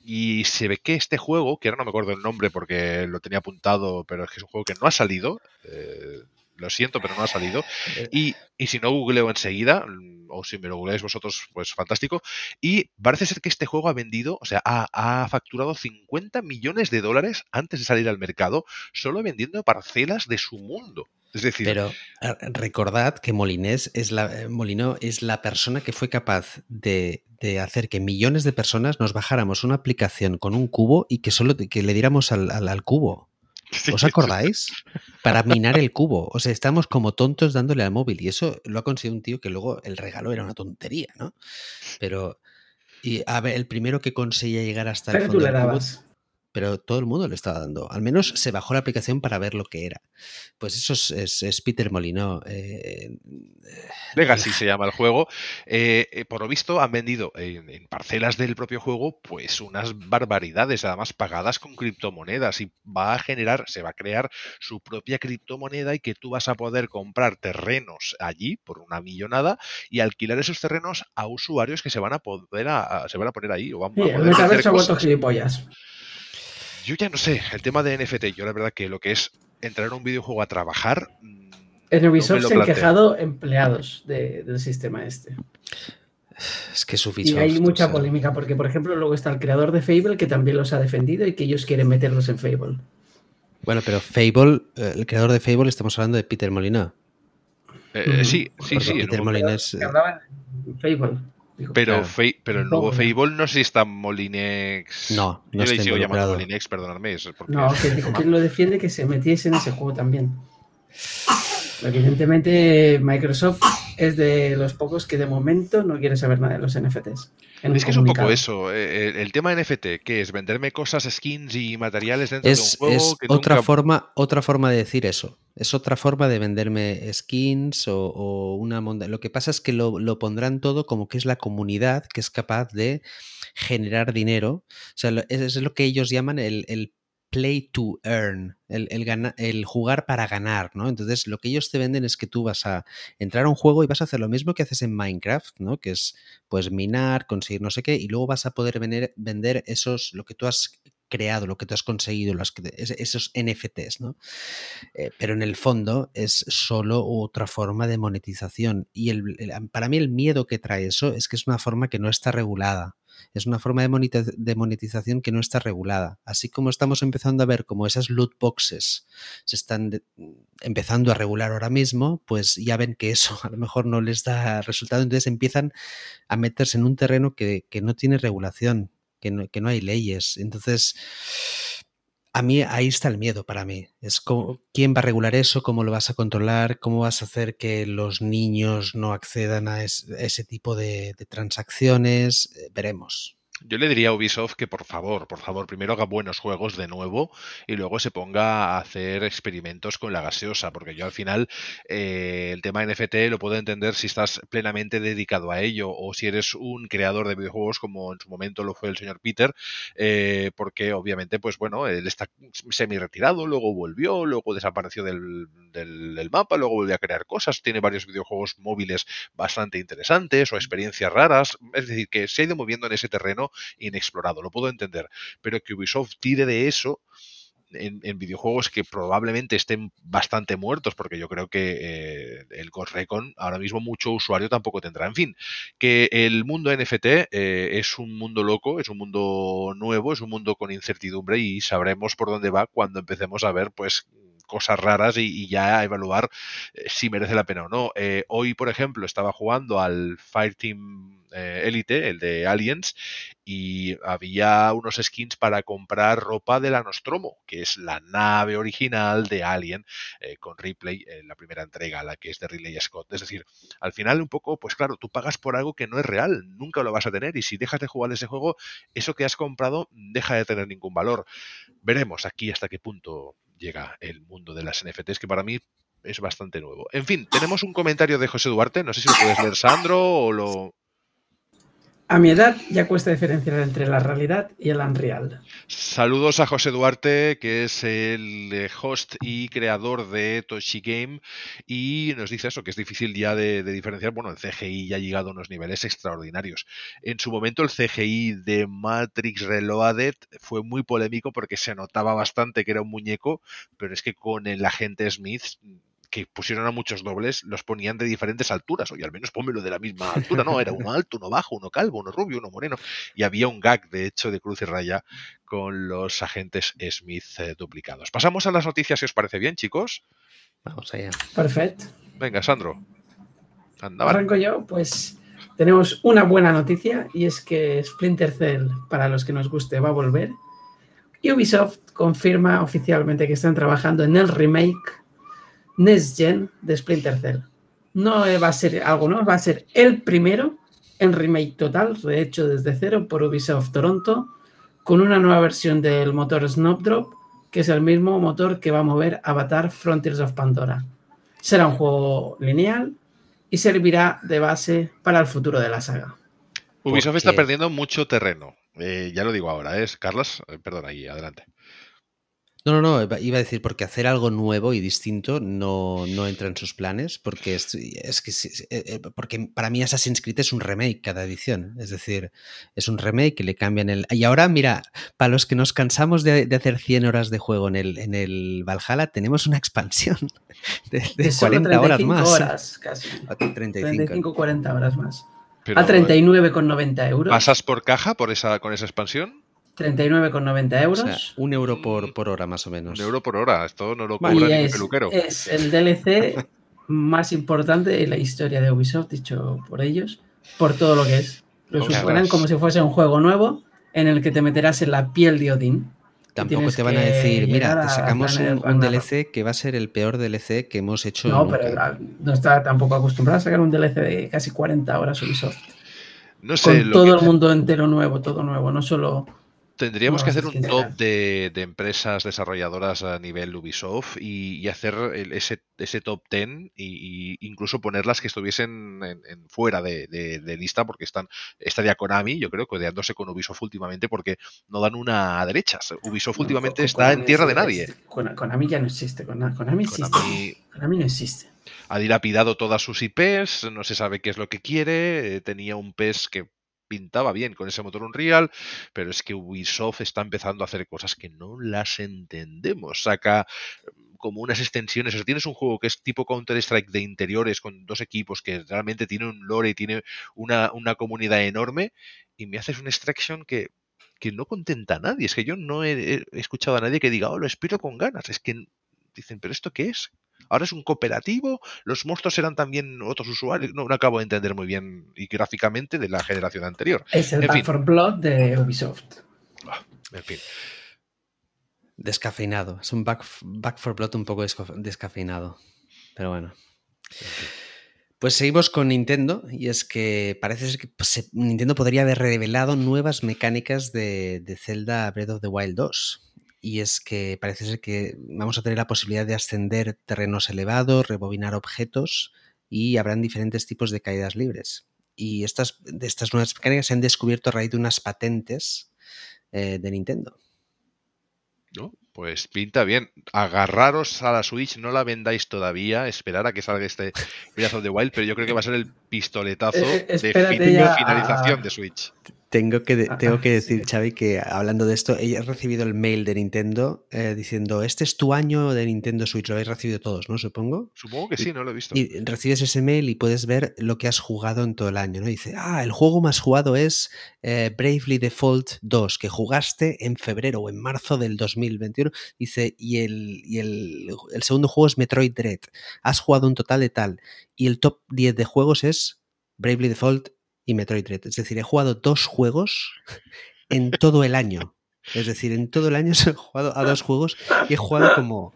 y se ve que este juego, que ahora no me acuerdo el nombre porque lo tenía apuntado, pero es que es un juego que no ha salido. Eh, lo siento, pero no ha salido. Eh. Y, y si no googleo enseguida, o si me lo googleáis vosotros, pues fantástico. Y parece ser que este juego ha vendido, o sea, ha, facturado 50 millones de dólares antes de salir al mercado, solo vendiendo parcelas de su mundo. Es decir, pero recordad que Molinés es la, eh, Molino es la persona que fue capaz de, hacer que millones de personas nos bajáramos una aplicación con un cubo y que solo que le diéramos al, al cubo. ¿Os acordáis? Para minar el cubo. O sea, estamos como tontos dándole al móvil. Y eso lo ha conseguido un tío que luego el regalo era una tontería, ¿no? Pero. Y a ver, el primero que conseguía llegar hasta el fondo cubo, pero todo el mundo le estaba dando. Al menos se bajó la aplicación para ver lo que era. Pues eso es, Peter Molino. Eh, Legacy se llama el juego. Eh, eh, por lo visto han vendido en, parcelas del propio juego pues unas barbaridades, además pagadas con criptomonedas y va a generar, se va a crear su propia criptomoneda y que tú vas a poder comprar terrenos allí por una millonada y alquilar esos terrenos a usuarios que se van a poder a, se van a poner ahí o van sí, a poder hacer gilipollas. Yo ya no sé, el tema de NFT, yo la verdad que lo que es entrar a un videojuego a trabajar en Ubisoft se han quejado empleados del sistema este. Es que es Y hay mucha polémica porque, por ejemplo, luego está el creador de Fable que también los ha defendido y que ellos quieren meterlos en Fable. Bueno, pero Fable, eh, el creador de Fable, estamos hablando de Peter Molina. Eh, sí, sí, sí. Peter Molina es. Eh, Fable. pero, pero el nuevo Fable no sé si está Molinex. No, no Yo le sigo llamando Molinex, perdonadme. No, que dijo que lo defiende que se metiese en ese juego también. Evidentemente, Microsoft es de los pocos que de momento no quiere saber nada de los NFTs. Es que es un poco eso. Eh, el, tema NFT, que es venderme cosas, skins y materiales dentro de un juego. Es otra, forma, otra forma de decir eso. Es otra forma de venderme skins o, una monda. Lo que pasa es que lo, pondrán todo como que es la comunidad que es capaz de generar dinero. O sea, es, lo que ellos llaman el, el play to earn, el, el, jugar para ganar, ¿no? Entonces, lo que ellos te venden es que tú vas a entrar a un juego y vas a hacer lo mismo que haces en Minecraft, ¿no? Que es, pues, minar, conseguir no sé qué, y luego vas a poder vender esos, lo que tú has creado, lo que tú has conseguido, los esos NFTs, ¿no? Eh, pero en el fondo es solo otra forma de monetización. Y el, para mí el miedo que trae eso es que es una forma que no está regulada es una forma de monetización que no está regulada. Así como estamos empezando a ver cómo esas loot boxes se están empezando a regular ahora mismo, pues ya ven que eso a lo mejor no les da resultado, entonces empiezan a meterse en un terreno que, no tiene regulación, que no, que no hay leyes. Entonces, a mí ahí está el miedo para mí. Es quién va a regular eso, cómo lo vas a controlar, cómo vas a hacer que los niños no accedan a, ese tipo de, de transacciones. Eh, veremos. Yo le diría a Ubisoft que por favor, por favor, primero haga buenos juegos de nuevo y luego se ponga a hacer experimentos con la gaseosa, porque yo al final eh, el tema NFT lo puedo entender si estás plenamente dedicado a ello o si eres un creador de videojuegos como en su momento lo fue el señor Peter, eh, porque obviamente, pues bueno, él está semi retirado, luego volvió, luego desapareció del, del mapa, luego volvió a crear cosas, tiene varios videojuegos móviles bastante interesantes o experiencias raras, es decir, que se ha ido moviendo en ese terreno inexplorado, lo puedo entender, pero que Ubisoft tire de eso en, videojuegos que probablemente estén bastante muertos, porque yo creo que eh, el Ghost Recon ahora mismo mucho usuario tampoco tendrá. En fin, que el mundo NFT eh, es un mundo loco, es un mundo nuevo, es un mundo con incertidumbre y sabremos por dónde va cuando empecemos a ver, pues cosas raras y, ya evaluar eh, si merece la pena o no. hoy, por ejemplo, estaba jugando al Fireteam eh, Elite, el de Aliens, y había unos skins para comprar ropa de la Nostromo, que es la nave original de Alien eh, con Ripley en la primera entrega, la que es de Ridley Scott. Es decir, al final un poco, pues claro, tú pagas por algo que no es real, nunca lo vas a tener y si dejas de jugar ese juego, eso que has comprado deja de tener ningún valor. Veremos aquí hasta qué punto llega el mundo de las NFTs, que para mí es bastante nuevo. En fin, tenemos un comentario de José Duarte, no sé si lo puedes leer Sandro o lo... A mi edad ya cuesta diferenciar entre la realidad y el unreal. Saludos a José Duarte, que es el eh, host y creador de Toshi Game, y nos dice eso, que es difícil ya de, diferenciar. Bueno, el CGI ya ha llegado a unos niveles extraordinarios. En su momento el CGI de Matrix Reloaded fue muy polémico porque se notaba bastante que era un muñeco, pero es que con el agente Smith que pusieron a muchos dobles, los ponían de diferentes alturas, oye, al menos pónmelo de la misma altura, no, era uno alto, uno bajo, uno calvo, uno rubio, uno moreno, y había un gag, de hecho, de cruz y raya con los agentes Smith eh, duplicados. Pasamos a las noticias, si os parece bien, chicos. Vamos allá. Perfecto. Venga, Sandro. Arranco yo, pues tenemos una buena noticia y es que Splinter Cell, para los que nos guste, va a volver. Ubisoft confirma oficialmente que están trabajando en el remake Next Gen de Splinter Cell. No va a ser algo nuevo, va a ser el primero en remake total, rehecho desde cero por Ubisoft Toronto, con una nueva versión del motor Snowdrop, que es el mismo motor que va a mover Avatar Frontiers of Pandora. Será un juego lineal y servirá de base para el futuro de la saga. Ubisoft está perdiendo mucho terreno. Eh, ya lo digo ahora, ¿es? Carlos, eh, perdón, ahí, adelante. No, no, no, iba a decir, porque hacer algo nuevo y distinto no, no entra en sus planes, porque es, es que eh, eh, porque para mí Assassin's Creed es un remake cada edición, es decir, es un remake que le cambian el... Y ahora, mira, para los que nos cansamos de, hacer 100 horas de juego en el, en el Valhalla, tenemos una expansión de, 40 horas más. horas casi. 35. 35 40 horas más. a 39,90 euros. ¿Pasas por caja por esa, con esa expansión? 39,90 euros. un euro por, por, hora más o menos. Un euro por hora, esto no lo cobra ni es, peluquero. Es el DLC más importante de la historia de Ubisoft, dicho por ellos, por todo lo que es. Lo superan como si fuese un juego nuevo en el que te meterás en la piel de Odín. Tampoco te van a decir, mira, te sacamos un, DLC que va a ser el peor DLC que hemos hecho. No, pero no está tampoco acostumbrado a sacar un DLC de casi 40 horas Ubisoft. No sé. Con todo el mundo entero nuevo, todo nuevo, no solo Tendríamos que hacer un top de, empresas desarrolladoras a nivel Ubisoft y, hacer ese, ese, top 10 y, incluso ponerlas que estuviesen en, fuera de, lista porque están estaría Konami, yo creo, codeándose con Ubisoft últimamente porque no dan una a derechas. Ubisoft últimamente está en tierra de nadie. Konami ya no existe, Konami, existe. Konami no existe. Ha dilapidado todas sus IPs, no se sabe qué es lo que quiere, eh, tenía un PES que pintaba bien con ese motor Unreal, pero es que Ubisoft está empezando a hacer cosas que no las entendemos. Saca mm, como unas extensiones. O sea, tienes un juego que es tipo Counter-Strike de interiores con dos equipos que realmente tiene un lore y tiene una, comunidad enorme y me haces un extraction que, que no contenta a nadie. Es que yo no he, escuchado a nadie que diga, oh, lo espero con ganas. Es que dicen, pero ¿esto qué es? Ahora es un cooperativo, los monstruos eran también otros usuarios, no, acabo de entender muy bien y gráficamente de la generación anterior. Es el Back for Blood de Ubisoft. Ah, en fin. Descafeinado, es un back, for Blood un poco descafeinado, pero bueno. Pues seguimos con Nintendo y es que parece ser que pues, Nintendo podría haber revelado nuevas mecánicas de, de Zelda Breath of the Wild 2 y es que parece ser que vamos a tener la posibilidad de ascender terrenos elevados, rebobinar objetos y habrán diferentes tipos de caídas libres. Y estas, de estas nuevas mecánicas se han descubierto a raíz de unas patentes eh, de Nintendo. ¿No? Pues pinta bien. Agarraros a la Switch, no la vendáis todavía, esperar a que salga este Breath of the Wild, pero yo creo que va a ser el pistoletazo eh, eh, de finalización de Switch. Tengo que, tengo que decir, Xavi, que hablando de esto, he recibido el mail de Nintendo eh, diciendo, este es tu año de Nintendo Switch, lo habéis recibido todos, ¿no? Supongo. Supongo que sí, no lo he visto. Y recibes ese mail y puedes ver lo que has jugado en todo el año, ¿no? dice, ah, el juego más jugado es eh, Bravely Default 2, que jugaste en febrero o en marzo del 2021. Dice, y, el, y el, el segundo juego es Metroid Dread. Has jugado un total de tal. Y el top 10 de juegos es Bravely Default y Metroid Dread. Es decir, he jugado dos juegos en todo el año. Es decir, en todo el año he jugado a dos juegos y he jugado como,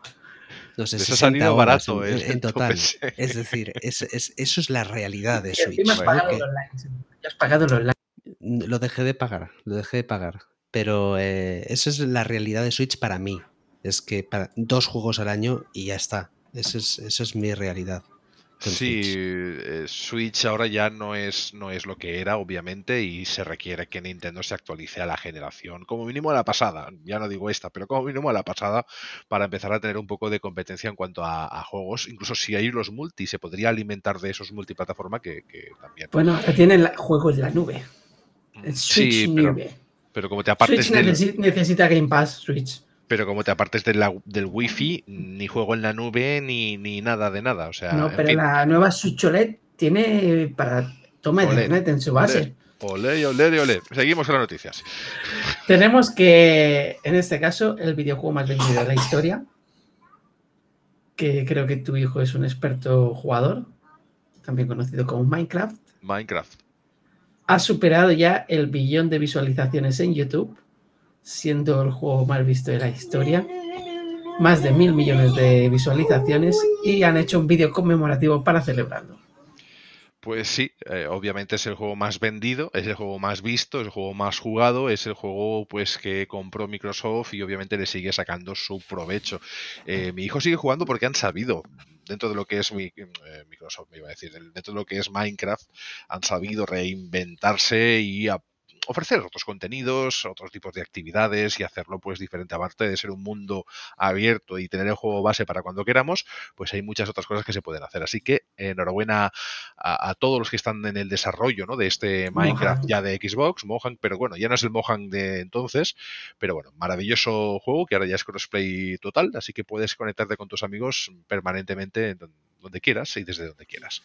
no sé, 60 horas barato, en, en, total. Es decir, es, es, eso es la realidad de Switch. Has pagado, que... online. has pagado los online. Lo dejé de pagar, lo dejé de pagar. Pero eh, esa es la realidad de Switch para mí. Es que para dos juegos al año y ya está. Esa es, esa es mi realidad. Sí, eh, Switch. ahora ya no es, no es lo que era, obviamente, y se requiere que Nintendo se actualice a la generación, como mínimo a la pasada, ya no digo esta, pero como mínimo a la pasada, para empezar a tener un poco de competencia en cuanto a, juegos. Incluso si hay los multi, se podría alimentar de esos multiplataforma que, también. Bueno, tienen juegos de la nube. Mm, Switch sí, pero, como te apartes Switch necesita Game Pass, Switch pero como te apartes del wifi, ni juego en la nube ni, ni nada de nada. O sea, no, pero la nueva Switch OLED tiene para toma de internet en su base. Ole, ole, ole. Seguimos con las noticias. Tenemos que, en este caso, el videojuego más vendido de la historia, que creo que tu hijo es un experto jugador, también conocido como Minecraft. Minecraft. Ha superado ya el billón de visualizaciones en YouTube siendo el juego más visto de la historia. Más de mil millones de visualizaciones y han hecho un vídeo conmemorativo para celebrarlo. Pues sí, eh, obviamente es el juego más vendido, es el juego más visto, es el juego más jugado, es el juego pues que compró Microsoft y obviamente le sigue sacando su provecho. Eh, mi hijo sigue jugando porque han sabido dentro de lo que es eh, Microsoft, me iba a decir, dentro de lo que es Minecraft, han sabido reinventarse y a ofrecer otros contenidos, otros tipos de actividades y hacerlo pues diferente. Aparte de ser un mundo abierto y tener el juego base para cuando queramos, pues hay muchas otras cosas que se pueden hacer. Así que enhorabuena a, todos los que están en el desarrollo ¿no? de este Minecraft ya de Xbox, Mohan, pero bueno, ya no es el Mohan de entonces, pero bueno, maravilloso juego que ahora ya es crossplay total, así que puedes conectarte con tus amigos permanentemente donde quieras y desde donde quieras.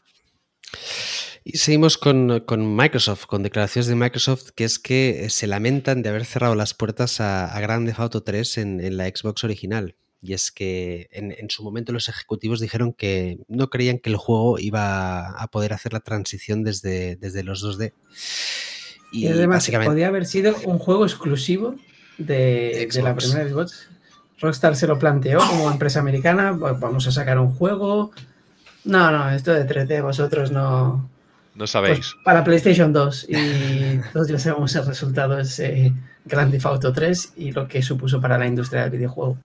Y seguimos con, Microsoft, con declaraciones de Microsoft, que es que eh, se lamentan de haber cerrado las puertas a, a Grand Theft Auto 3 en, la Xbox original. Y es que en, su momento los ejecutivos dijeron que no creían que el juego iba a poder hacer la transición desde, desde los 2D. Y, además básicamente... podía haber sido un juego exclusivo de, de la primera Xbox. Rockstar se lo planteó como empresa americana, vamos a sacar un juego. No, no, esto de 3D vosotros no, no sabéis. Pues para PlayStation 2 y todos ya sabemos el resultado es eh, Grand Theft Auto 3 y lo que supuso para la industria del videojuego.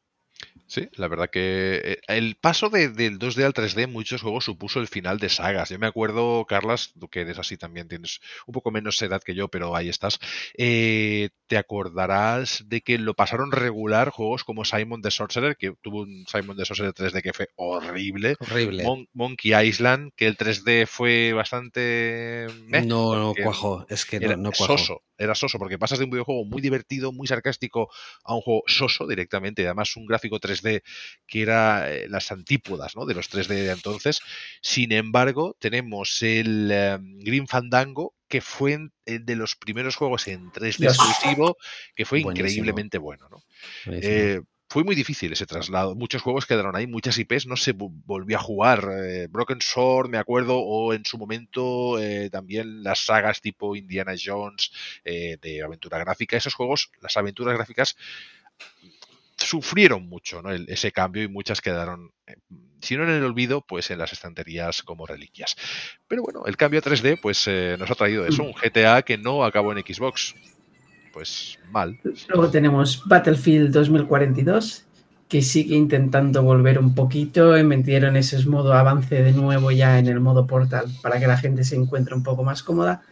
Sí, la verdad que eh, el paso del 2D al 3D en muchos juegos supuso el final de sagas. Yo me acuerdo, Carlas, tú que eres así también, tienes un poco menos edad que yo, pero ahí estás. Eh, te acordarás de que lo pasaron regular juegos como Simon the Sorcerer, que tuvo un Simon the Sorcerer 3D que fue horrible. Horrible. Monkey Island, que el 3D fue bastante... no, no cuajo, es que no, no Soso, era soso, porque pasas de un videojuego muy divertido, muy sarcástico, a un juego soso directamente, y además un gráfico 3D que era eh, las antípodas ¿no? de los 3D de entonces. Sin embargo, tenemos el em, Green Fandango, que fue de los primeros juegos en 3D exclusivo, que fue increíblemente bueno. ¿no? Fue muy difícil ese traslado. Muchos juegos quedaron ahí, muchas IPs no se volvió a jugar. Eh, Broken Sword, me acuerdo, o en su momento eh, también las sagas tipo Indiana Jones eh, de aventura gráfica. Esos juegos, las aventuras gráficas, sufrieron mucho ¿no? ese cambio y muchas quedaron, si no en el olvido, pues en las estanterías como reliquias. Pero bueno, el cambio a 3D pues nos ha traído eso, un GTA que no acabó en Xbox pues mal. Luego tenemos Battlefield 2042, que sigue intentando volver un poquito y metieron ese modo avance de nuevo ya en el modo portal para que la gente se encuentre un poco más cómoda.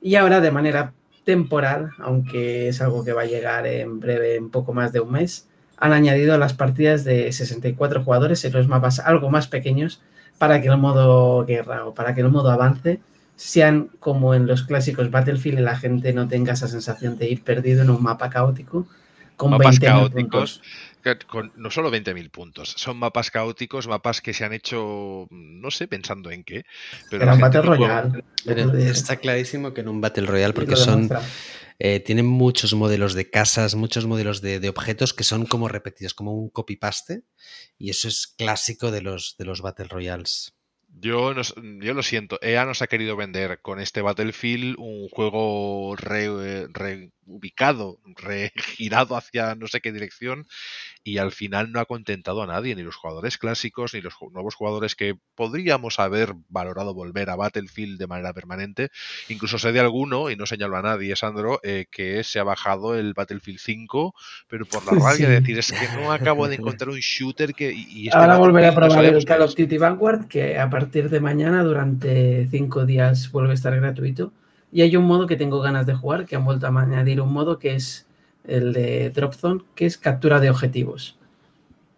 Y ahora de manera temporal, aunque es algo que va a llegar en breve, en poco más de un mes, han añadido las partidas de 64 jugadores en los mapas algo más pequeños para que el modo guerra o para que el modo avance sean como en los clásicos Battlefield y la gente no tenga esa sensación de ir perdido en un mapa caótico con mapas caóticos con no solo 20.000 puntos, son mapas caóticos, mapas que se han hecho, no sé, pensando en qué. Pero Era un Battle Royale. Está clarísimo que en un Battle Royale, porque son. Eh, tienen muchos modelos de casas, muchos modelos de, de, objetos que son como repetidos, como un copy-paste, y eso es clásico de los, de los Battle Royales. Yo, yo lo siento, EA nos ha querido vender con este Battlefield un juego reubicado, regirado hacia no sé qué dirección y al final no ha contentado a nadie, ni los jugadores clásicos, ni los nuevos jugadores que podríamos haber valorado volver a Battlefield de manera permanente. Incluso sé de alguno, y no señalo a nadie, Sandro, eh, que se ha bajado el Battlefield 5, pero por la rabia de decir, es que no acabo de encontrar un shooter que... Y este Ahora volveré a probar el Call of Duty Vanguard, que a partir de mañana, durante cinco días, vuelve a estar gratuito. Y hay un modo que tengo ganas de jugar, que han vuelto a añadir un modo que es el de Drop Zone, que es captura de objetivos.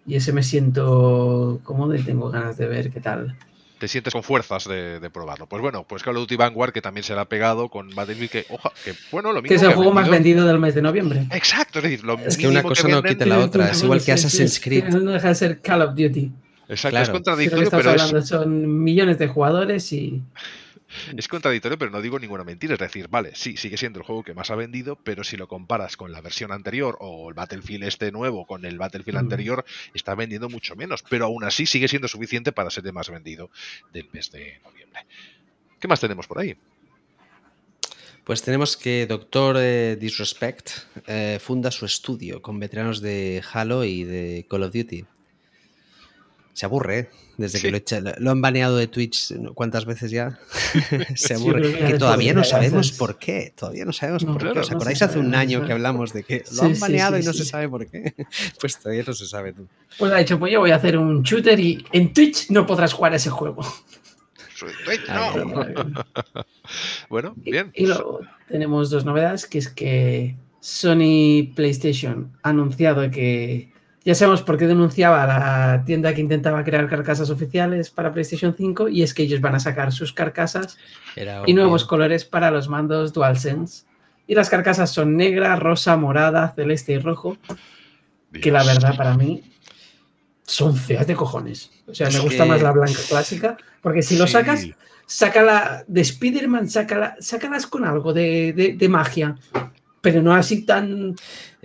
Y ese me siento cómodo y tengo ganas de ver qué tal. Te sientes con fuerzas de, probarlo. Pues bueno, pues Call of Duty Vanguard, que también se ha pegado con Battlefield, que, oja, que bueno, lo mismo. Que es el juego más vendido del mes de noviembre. Exacto, es decir, lo Es que una cosa no quita la otra, es igual que Assassin's Creed. No deja de ser Call of Duty. Exacto, es contradictorio, pero, es... son millones de jugadores y es contradictorio, pero no digo ninguna mentira. Es decir, vale, sí, sigue siendo el juego que más ha vendido, pero si lo comparas con la versión anterior o el Battlefield este nuevo con el Battlefield anterior, está vendiendo mucho menos. Pero aún así sigue siendo suficiente para ser el más vendido del mes de noviembre. ¿Qué más tenemos por ahí? Pues tenemos que Doctor eh, Disrespect eh, funda su estudio con veteranos de Halo y de Call of Duty. Se aburre, ¿eh? desde Sí. que lo, echa- lo han baneado de Twitch cuántas veces ya. Se aburre. que todavía no sabemos por qué. Todavía no sabemos No, por claro, qué. ¿Os no acordáis sabe, hace un año que hablamos de que lo Sí, han baneado sí, y no sí. se sabe por qué? Pues todavía no se sabe tú. Pues ha dicho, pues yo voy a hacer un shooter y en Twitch no podrás jugar a ese juego. Soy Twitch, Ay, no. ay, Bueno, Y- bien. Y, luego tenemos dos novedades, que es que Sony PlayStation ha anunciado que ya sabemos por qué denunciaba a la tienda que intentaba crear carcasas oficiales para PlayStation 5 y es que ellos van a sacar sus carcasas Era y nuevos colores para los mandos DualSense. Y las carcasas son negra, rosa, morada, celeste y rojo, que la verdad para mí son feas de cojones. O sea, Es me gusta que- más la blanca clásica, porque si lo Sí. sacas, sácala de Spider-Man, sácala, sácalas con algo de, de- de magia, pero no así tan...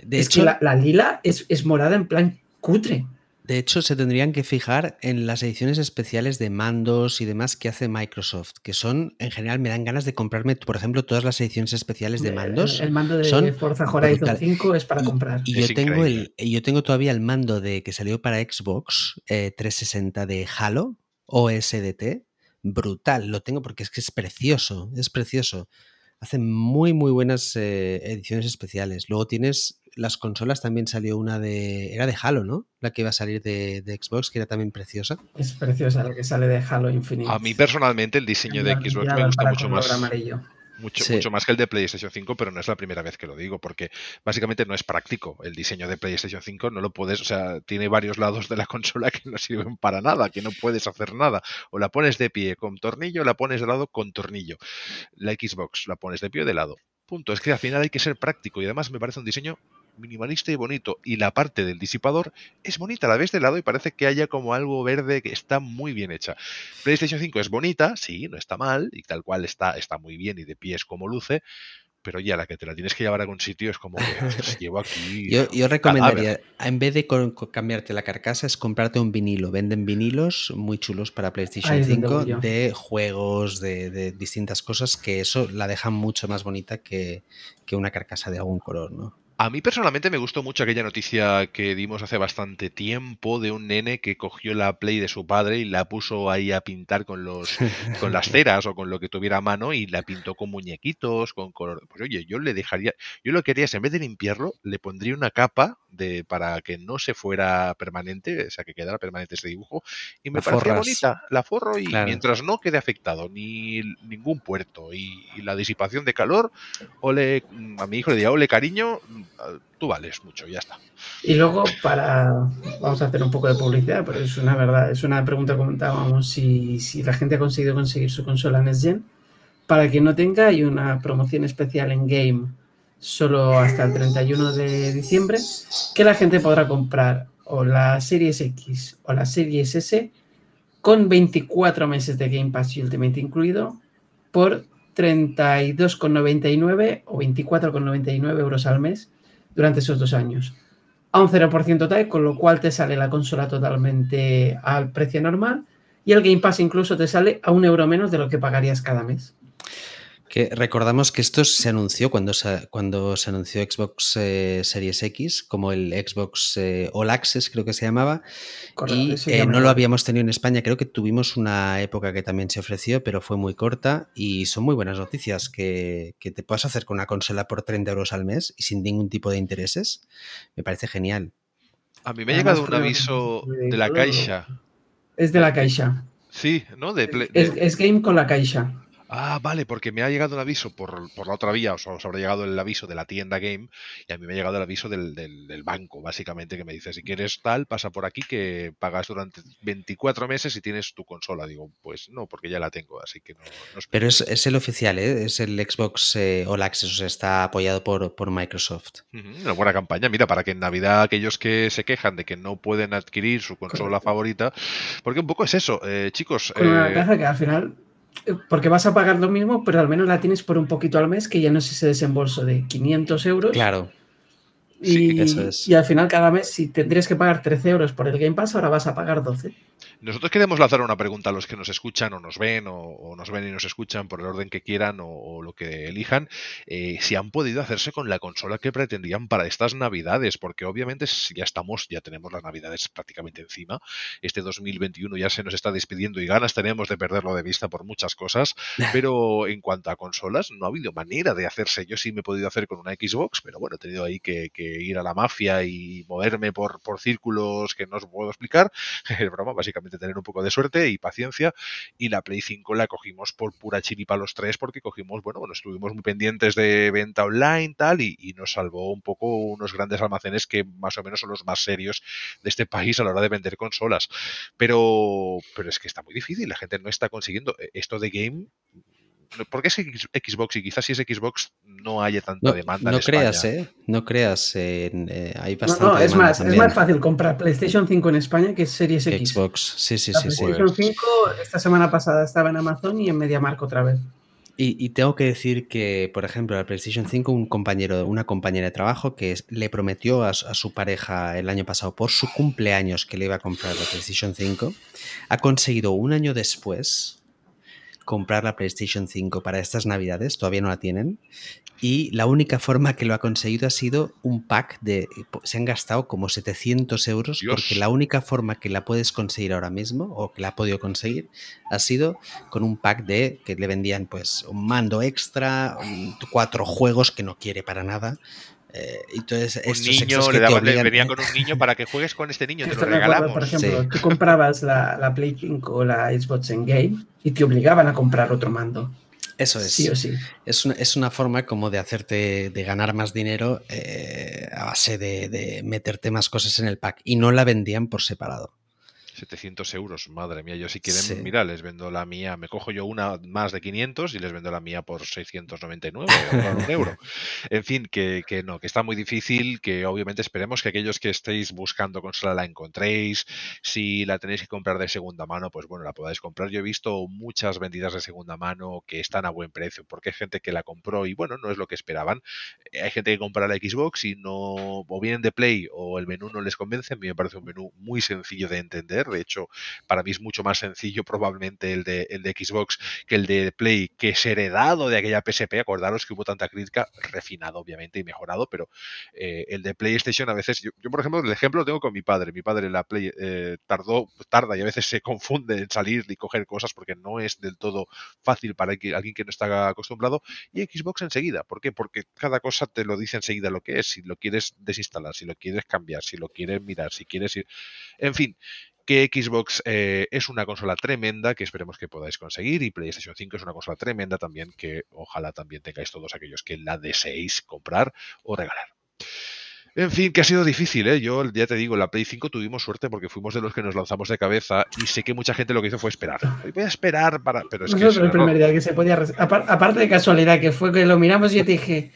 De es hecho, que la, la lila es, es morada en plan cutre. De hecho, se tendrían que fijar en las ediciones especiales de mandos y demás que hace Microsoft, que son, en general, me dan ganas de comprarme, por ejemplo, todas las ediciones especiales de mandos. El, el mando de son Forza Horizon brutal. 5 es para Y- comprar. Y yo tengo, el, yo tengo todavía el mando de que salió para Xbox eh, 360 de Halo OSDT. Brutal, lo tengo porque es que es precioso, es precioso. Hacen muy, muy buenas eh, ediciones especiales. Luego tienes las consolas, también salió una de. Era de Halo, ¿no? La que iba a salir de, de Xbox, que era también preciosa. Es preciosa la que sale de Halo Infinite. A mí personalmente el diseño de Xbox me gusta mucho más. amarillo. Mucho, Sí. mucho más que el de PlayStation 5, pero no es la primera vez que lo digo, porque básicamente no es práctico. El diseño de PlayStation 5 no lo puedes, o sea, tiene varios lados de la consola que no sirven para nada, que no puedes hacer nada. O la pones de pie con tornillo, o la pones de lado con tornillo. La Xbox la pones de pie o de lado. Punto. Es que al final hay que ser práctico y además me parece un diseño minimalista y bonito. Y la parte del disipador es bonita, la ves de lado y parece que haya como algo verde que está muy bien hecha. PlayStation 5 es bonita, sí, no está mal, y tal cual está, está muy bien y de pie es como luce, pero ya la que te la tienes que llevar a algún sitio es como que "Ostras, llevo aquí. Yo, recomendaría, en vez de con- con cambiarte la carcasa, es comprarte un vinilo. Venden vinilos muy chulos para PlayStation Ahí es donde 5 voy yo. de juegos, de, de distintas cosas, que eso la deja mucho más bonita que, que una carcasa de algún color, ¿no? A mí personalmente me gustó mucho aquella noticia que dimos hace bastante tiempo de un nene que cogió la Play de su padre y la puso ahí a pintar con los con las ceras o con lo que tuviera a mano y la pintó con muñequitos, con color. Pues oye, yo le dejaría, yo lo que haría es en vez de limpiarlo, le pondría una capa de para que no se fuera permanente, o sea, que quedara permanente ese dibujo y me La parecía forras. bonita, la forro y Claro. mientras no quede afectado ni ningún puerto y, y la disipación de calor, ole, a mi hijo le diría, ole cariño, tú vales mucho, ya está. Y luego para vamos a hacer un poco de publicidad, pero es una verdad, es una pregunta que comentábamos si, si la gente ha conseguido conseguir su consola Next Gen. Para quien no tenga, hay una promoción especial en Game solo hasta el 31 de diciembre, que la gente podrá comprar o la Series X o la Series S con 24 meses de Game Pass Ultimate incluido por 32,99 o 24,99 euros al mes durante esos dos años a un 0% TAE, con lo cual te sale la consola totalmente al precio normal y el Game Pass incluso te sale a un euro menos de lo que pagarías cada mes. Que recordamos que esto se anunció cuando se, cuando se anunció Xbox eh, Series X, como el Xbox eh, All Access, creo que se llamaba, Correcto, y eso eh, no lo habíamos tenido en España. Creo que tuvimos una época que también se ofreció, pero fue muy corta y son muy buenas noticias que, que te puedas hacer con una consola por 30 euros al mes y sin ningún tipo de intereses. Me parece genial. A mí me ha llegado un aviso de la Caixa. Es de la Caixa. Sí, ¿no? De, Es, de- es Game con la Caixa. Ah, vale, porque me ha llegado un aviso por, por la otra vía, o sea, os habrá llegado el aviso de la tienda Game y a mí me ha llegado el aviso del, del- del banco, básicamente, que me dice, si quieres tal, pasa por aquí que pagas durante 24 meses y tienes tu consola. Digo, pues no, porque ya la tengo, así que no, no es- Pero es, es el oficial, ¿eh? es el Xbox eh, All Access, o sea, está apoyado por, por Microsoft. Una buena campaña, mira, para que en Navidad aquellos que se quejan de que no pueden adquirir su consola Correcto. favorita, porque un poco es eso, eh, chicos. Con una eh, caja que al final, eh, porque vas a pagar lo mismo, pero al menos la tienes por un poquito al mes, que ya no es ese desembolso de 500 euros. Claro, Y, eso es. y al final cada mes, si tendrías que pagar 13 euros por el Game Pass, ahora vas a pagar 12. Nosotros queremos lanzar una pregunta a los que nos escuchan o nos ven o, o nos ven y nos escuchan por el orden que quieran o, o lo que elijan, eh, si han podido hacerse con la consola que pretendían para estas navidades, porque obviamente ya estamos, ya tenemos las navidades prácticamente encima, este 2021 ya se nos está despidiendo y ganas tenemos de perderlo de vista por muchas cosas, pero en cuanto a consolas no ha habido manera de hacerse, yo sí me he podido hacer con una Xbox, pero bueno, he tenido ahí que, que ir a la mafia y moverme por, por círculos que no os puedo explicar, es broma, básicamente tener un poco de suerte y paciencia. Y la Play 5 la cogimos por pura chiripa los tres, porque cogimos, bueno, bueno, estuvimos muy pendientes de venta online, tal, y, y, nos salvó un poco unos grandes almacenes que más o menos son los más serios de este país a la hora de vender consolas. Pero, pero es que está muy difícil, la gente no está consiguiendo. Esto de game ¿Por qué es Xbox? Y quizás si es Xbox no haya tanta No, demanda. no en creas, España. ¿eh? No creas. en, eh, hay No, bastante no, es demanda más, es más fácil comprar PlayStation 5 en España que Series X. Xbox, sí, sí, La sí, sí. PlayStation 5 esta semana pasada estaba en Amazon y en MediaMarkt otra vez. Y, y tengo que decir que, por ejemplo, la PlayStation 5, un compañero, una compañera de trabajo que es- le prometió a, su- a su pareja el año pasado por su cumpleaños que le iba a comprar la PlayStation 5, ha conseguido un año después comprar la PlayStation 5 para estas navidades, todavía no la tienen, y la única forma que lo ha conseguido ha sido un pack de... Se han gastado como 700 euros Dios. porque la única forma que la puedes conseguir ahora mismo, o que la ha podido conseguir, ha sido con un pack de que le vendían pues un mando extra, cuatro juegos que no quiere para nada. Eh, entonces, Un estos niño, le, te daban- le obligan- venía con un niño para que juegues con este niño, te lo acuerdo, regalamos. por ejemplo, Sí. tú comprabas la, la Play 5 o la Xbox en Game y te obligaban a comprar otro mando. Eso es. Sí o sí. Es una, es una forma como de hacerte, de ganar más dinero eh, a base de, de meterte más cosas en el pack. Y no la vendían por separado. 700 euros, madre mía. Yo si quieren, Sí. mira, les vendo la mía, me cojo yo una más de 500 y les vendo la mía por 699 o un euro. En fin, que, que no, que está muy difícil, que obviamente esperemos que aquellos que estéis buscando consola la encontréis. Si la tenéis que comprar de segunda mano, pues bueno, la podáis comprar. Yo he visto muchas vendidas de segunda mano que están a buen precio, porque hay gente que la compró y bueno, no es lo que esperaban. Eh, Hay gente que compra la Xbox y no, o vienen de Play o el menú no les convence. A mí me parece un menú muy sencillo de entender. De hecho, para mí es mucho más sencillo probablemente el de, el de Xbox que el de Play, que es heredado de aquella PSP. Acordaros que hubo tanta crítica, refinado obviamente y mejorado, pero eh, el de PlayStation a veces, yo, por ejemplo, el ejemplo lo tengo con mi padre. Mi padre la Play eh, tardó, tarda y a veces se confunde en salir y coger cosas porque no es del todo fácil para alguien que no está acostumbrado. Y Xbox enseguida. ¿Por qué? Porque cada cosa te lo dice enseguida lo que es. Si lo quieres desinstalar, si lo quieres cambiar, si lo quieres mirar, si quieres ir. En fin, que Xbox eh, es una consola tremenda que esperemos que podáis conseguir y PlayStation 5 es una consola tremenda también que ojalá también tengáis todos aquellos que la deseéis comprar o regalar. En fin, que ha sido difícil, ¿eh? Yo ya te digo, la Play 5 tuvimos suerte porque fuimos de los que nos lanzamos de cabeza y sé que mucha gente lo que hizo fue esperar. Voy a esperar para... Pero es que Nosotros si el primer día que se podía... aparte de casualidad, que fue que lo miramos y yo te dije,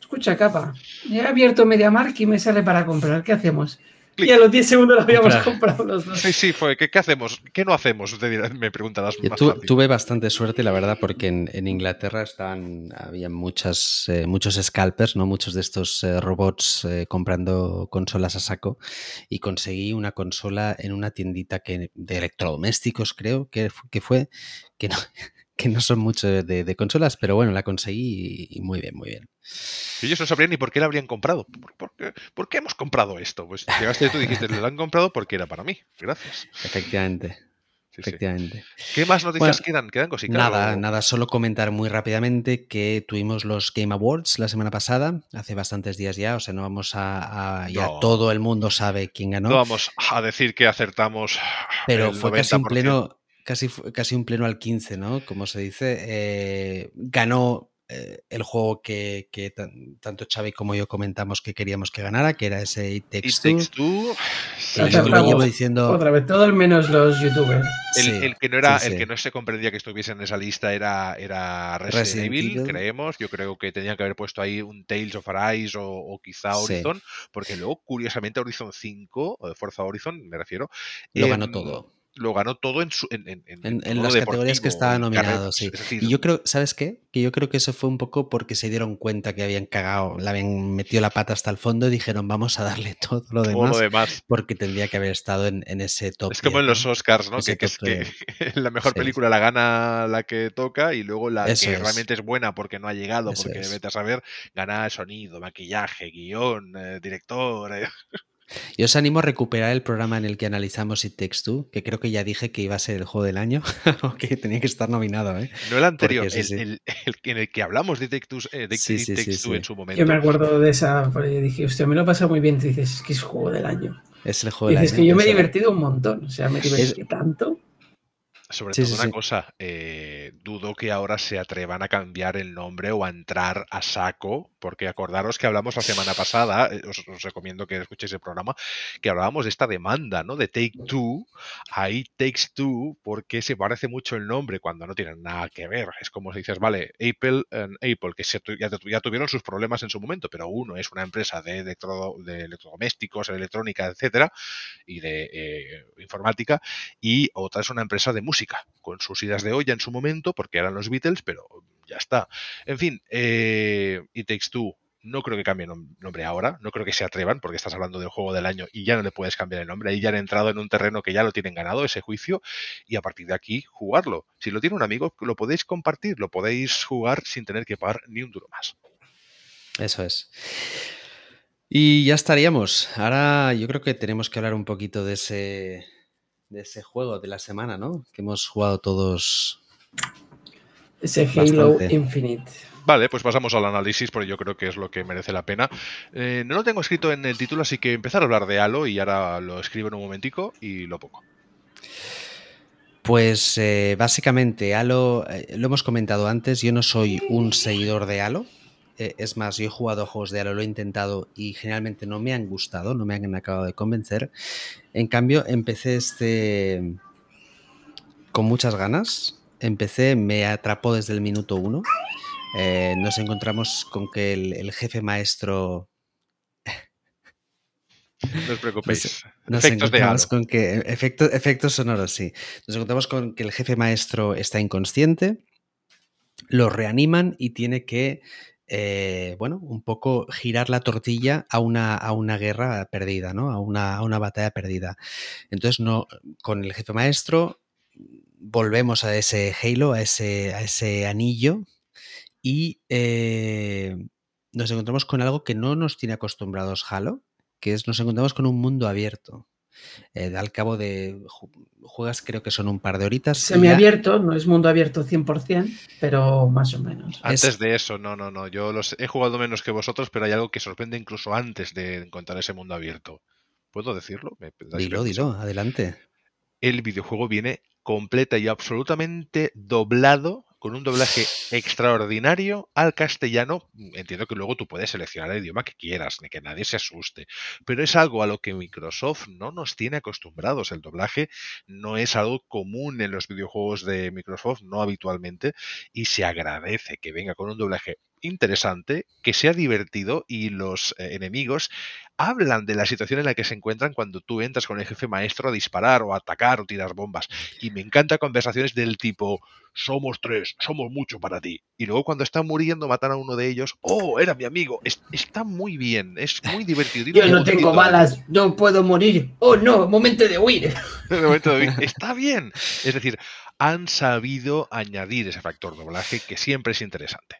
escucha, capa, he abierto MediaMarkt y me sale para comprar, ¿qué hacemos? Clic. Y a los 10 segundos lo habíamos Comprar. comprado los dos. Sí, sí, fue. ¿Qué, qué hacemos? ¿Qué no hacemos? Me preguntarás Yo más tu- tuve bastante suerte, la verdad, porque en, en Inglaterra estaban, había muchas, eh, muchos scalpers, ¿no? Muchos de estos eh, robots eh, comprando consolas a saco. Y conseguí una consola en una tiendita que, de electrodomésticos, creo que, que fue, que no, que no son mucho de, de consolas, pero bueno, la conseguí y, muy bien, muy bien. Ellos no sabrían ni por qué la habrían comprado. ¿Por, por qué, por qué hemos comprado esto? Pues llegaste tú y dijiste, lo han comprado porque era para mí. Gracias. Efectivamente, Sí, sí. efectivamente. ¿Qué más noticias Bueno, quedan? ¿Quedan cositas? Nada, o- nada, solo comentar muy rápidamente que tuvimos los Game Awards la semana pasada, hace bastantes días ya, o sea, no vamos a, a- ya No. todo el mundo sabe quién ganó, No vamos a decir que acertamos. pero el fue casi 90%. pleno, casi, casi un pleno al 15, ¿no? Como se dice, eh, ganó eh, el juego que, que tan- tanto Xavi como yo comentamos que queríamos que ganara, que era ese It Takes It Takes Two, sí, yo lo llevo diciendo... Otra vez, todo el menos los youtubers. El, Sí, el que no era, sí, el sí. que no se comprendía que estuviese en esa lista era, era Resident, Resident Evil, Evil. creemos. Yo creo que tenían que haber puesto ahí un Tales of Arise o, o quizá Sí. Horizon, porque luego, curiosamente, Horizon 5, o de Forza Horizon, me refiero, Lo em, ganó todo. Lo ganó todo en, su, en, en, en, en las categorías que estaba nominado, sí. Decir, y yo creo, ¿sabes qué? Que yo creo que eso fue un poco porque se dieron cuenta que habían cagado, le habían metido la pata hasta el fondo y dijeron, vamos a darle todo lo, todo demás, lo demás, porque tendría que haber estado en, ese top. Es como 10, en los. Oscars, ¿no? Que, que, es top que la mejor Sí. película la gana la que toca y luego la Eso que es. realmente es buena porque no ha llegado, Eso porque es. vete a saber, gana sonido, maquillaje, guion, eh, director. eh. Yo os animo a recuperar el programa en el que analizamos It Takes Two, que creo que ya dije que iba a ser el juego del año, o que tenía que estar nominado, ¿eh? No el anterior, Porque el, sí. el- el en el que hablamos de Take Two, eh, de Sí, It sí, Takes sí, Two sí. en su momento. Yo me acuerdo de esa, porque dije, hostia, me lo he pasado muy bien. Y dices, es que es juego del año. Es el juego Y del dices año. que yo me he divertido un montón. O sea, me divertí tanto. Sobre Sí, todo sí, una sí. cosa, eh, dudo que ahora se atrevan a cambiar el nombre o a entrar a saco, porque acordaros que hablamos la semana pasada, eh, os, os recomiendo que escuchéis el programa, que hablábamos de esta demanda, ¿no? De Take Two, ahí Takes Two, porque se parece mucho el nombre cuando no tienen nada que ver. Es como si dices, vale, Apple, and Apple, que se ya, ya tuvieron sus problemas en su momento, pero uno es una empresa de, electro- de electrodomésticos, electrónica, etcétera, y de eh, informática, y otra es una empresa de música, con sus idas de olla en su momento, porque eran los Beatles, pero ya está. En fin, eh, It Takes Two, no creo que cambie nom- nombre ahora, no creo que se atrevan, porque estás hablando del juego del año y ya no le puedes cambiar el nombre, ahí ya han entrado en un terreno que ya lo tienen ganado, ese juicio, y a partir de aquí jugarlo. Si lo tiene un amigo, lo podéis compartir, lo podéis jugar sin tener que pagar ni un duro más. Eso es. Y ya estaríamos. Ahora yo creo que tenemos que hablar un poquito de ese, de ese juego de la semana, ¿no? Que hemos jugado todos. Ese Halo Bastante. Infinite. Vale, pues pasamos al análisis, porque yo creo que es lo que merece la pena. Eh, no lo tengo escrito en el título, así que empezar a hablar de Halo y ahora lo escribo en un momentico y lo pongo. Pues eh, básicamente, Halo, eh, lo hemos comentado antes, yo no soy un seguidor de Halo. Eh, es más, yo he jugado juegos de Halo, lo he intentado y generalmente no me han gustado, no me han acabado de convencer. En cambio, empecé este con muchas ganas. Empecé, me atrapó desde el minuto uno. Eh, nos encontramos con que el, el jefe maestro No os preocupéis. Nos Halo. encontramos con que efectos, efectos sonoros, sí. Nos encontramos con que el jefe maestro está inconsciente, lo reaniman y tiene que, eh, bueno, un poco girar la tortilla a una, a una guerra perdida, ¿no? A una, a una batalla perdida. Entonces, no, con el jefe maestro volvemos a ese Halo, a ese, a ese anillo y eh, nos encontramos con algo que no nos tiene acostumbrados Halo, que es nos encontramos con un mundo abierto. Eh, al cabo de ju- juegas, creo que son un par de horitas. y ya- Semiabierto, no es mundo abierto 100%, pero más o menos. Antes Es- de eso, no, no, no. Yo los he jugado menos que vosotros, pero hay algo que sorprende incluso antes de encontrar ese mundo abierto. ¿Puedo decirlo? ¿Me dais Dilo, dilo, adelante. El videojuego viene completa y absolutamente doblado con un doblaje extraordinario al castellano. Entiendo que luego tú puedes seleccionar el idioma que quieras, ni que nadie se asuste, pero es algo a lo que Microsoft no nos tiene acostumbrados. El doblaje no es algo común en los videojuegos de Microsoft, no habitualmente, y se agradece que venga con un doblaje interesante, que sea divertido y los eh, enemigos hablan de la situación en la que se encuentran cuando tú entras con el jefe maestro a disparar o a atacar o tirar bombas. Y me encanta conversaciones del tipo, somos tres, somos mucho para ti. Y luego cuando están muriendo matan a uno de ellos, oh, era mi amigo. Es- está muy bien, es muy divertido. Yo no tengo balas, no puedo morir. Oh no, momento de huir. de momento de- Está bien. Es decir, han sabido añadir ese factor doblaje que siempre es interesante.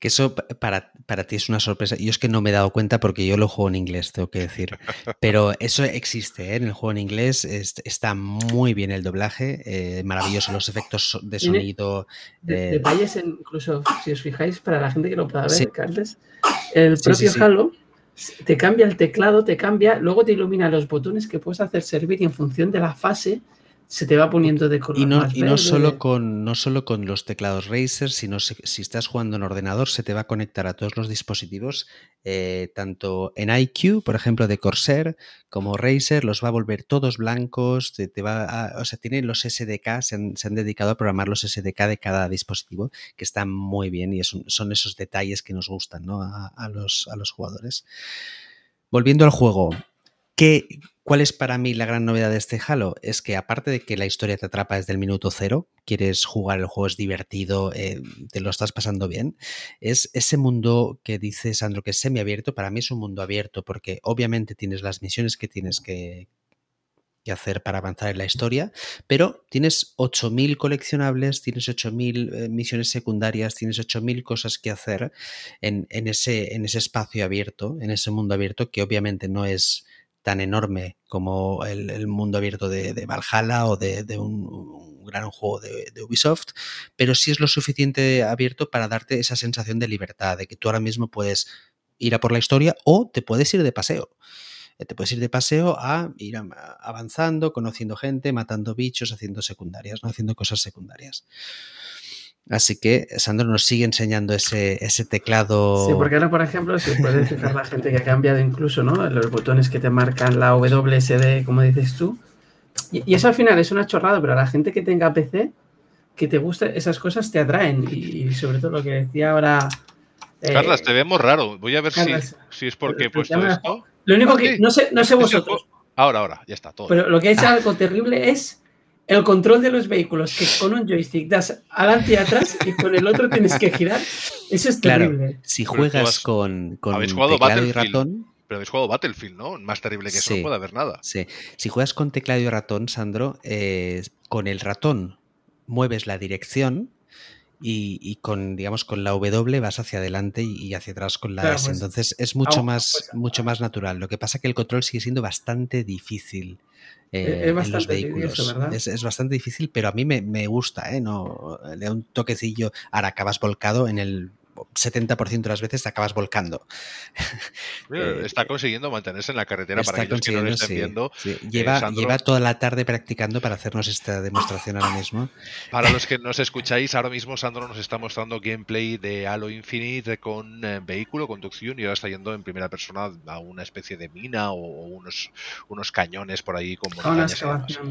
Que eso pa- para, para ti es una sorpresa. Yo es que no me he dado cuenta porque yo lo juego en inglés, tengo que decir. Pero eso existe, ¿eh? En el juego en inglés es- está muy bien el doblaje, eh, maravilloso los efectos de sonido. De- eh, Detalles, en- incluso si os fijáis, para la gente que lo pueda ver, Sí. Carles, el Sí, propio sí, sí. Halo te cambia el teclado, te cambia, luego te ilumina los botones que puedes hacer servir y en función de la fase se te va poniendo de color Y no, más y no, solo con, no solo con los teclados Razer, sino si, si estás jugando en ordenador, se te va a conectar a todos los dispositivos, eh, tanto en iQ, por ejemplo, de Corsair, como Razer, los va a volver todos blancos, te, te va a- o sea, tienen los SDK, se han, se han dedicado a programar los SDK de cada dispositivo, que están muy bien y es un- son esos detalles que nos gustan ¿no? a, a los, a los jugadores. Volviendo al juego, ¿Qué, ¿Cuál es para mí la gran novedad de este Halo? Es que aparte de que la historia te atrapa desde el minuto cero, quieres jugar el juego, es divertido, eh, te lo estás pasando bien, es ese mundo que dice Sandro que es semiabierto, para mí es un mundo abierto porque obviamente tienes las misiones que tienes que, hacer para avanzar en la historia, pero tienes 8.000 coleccionables, tienes 8.000 eh, misiones secundarias, tienes 8.000 cosas que hacer en ese espacio abierto, en ese mundo abierto que obviamente no es tan enorme como el, mundo abierto de, Valhalla o de, un, gran juego de, Ubisoft, pero sí es lo suficiente abierto para darte esa sensación de libertad, de que tú ahora mismo puedes ir a por la historia o te puedes ir de paseo. Eh, te puedes ir de paseo a ir avanzando, conociendo gente, matando bichos, haciendo secundarias, haciendo cosas secundarias. Así que Sandro nos sigue enseñando ese, ese teclado. Sí, porque ahora, por ejemplo, se puede fijar la gente que ha cambiado incluso, ¿no? Los botones que te marcan la WSD, como dices tú. Y, y, eso al final es una chorrada, pero a la gente que tenga PC, que te guste esas cosas, te atraen. Y, y sobre todo lo que decía ahora. Eh, Carlas, te vemos raro. Voy a ver Carlas, si, si, es porque he puesto esto. Lo único que. No sé, no sé vosotros. Ahora, ahora, ya está. Todo pero lo que ha hecho algo terrible es el control de los vehículos, que con un joystick das adelante y atrás y con el otro tienes que girar. Eso es terrible. Claro, si juegas con, teclado y ratón. Pero habéis jugado Battlefield, ¿no? Más terrible que eso no puede haber nada. Sí. Si juegas con teclado y ratón, Sandro, eh, con el ratón mueves la dirección y, y, con, digamos, con la W vas hacia adelante y hacia atrás con la claro, S. Pues, Entonces es mucho, más, pues, mucho más natural. Lo que pasa es que el control sigue siendo bastante difícil. Eh, es bastante en los vehículos. Eso, es, es, bastante difícil, pero a mí me, me gusta, ¿eh? No, le da un toquecillo. Ahora acabas volcado en el 70% de las veces te acabas volcando. Eh, está consiguiendo mantenerse en la carretera para aquellos que no lo estén sí, viendo. Sí. Lleva, eh, Sandro, lleva, toda la tarde practicando para hacernos esta demostración ahora mismo. Para los que nos escucháis, ahora mismo Sandro nos está mostrando gameplay de Halo Infinite con eh, vehículo, conducción y ahora está yendo en primera persona a una especie de mina o, o unos, unos cañones por ahí con montañas.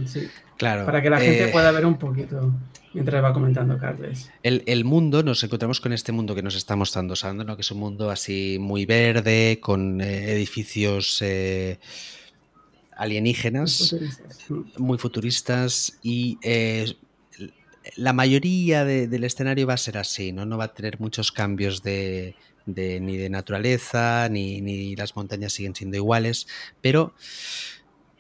Sí. Claro. Para que la gente eh, pueda ver un poquito mientras va comentando Carles. El, el, mundo, nos encontramos con este mundo que nos está mostrando Sandro, ¿no? que es un mundo así muy verde, con eh, edificios eh, alienígenas, muy futuristas, muy futuristas y eh, la mayoría de, del escenario va a ser así, ¿no? No va a tener muchos cambios de, de ni de naturaleza, ni, ni las montañas siguen siendo iguales, pero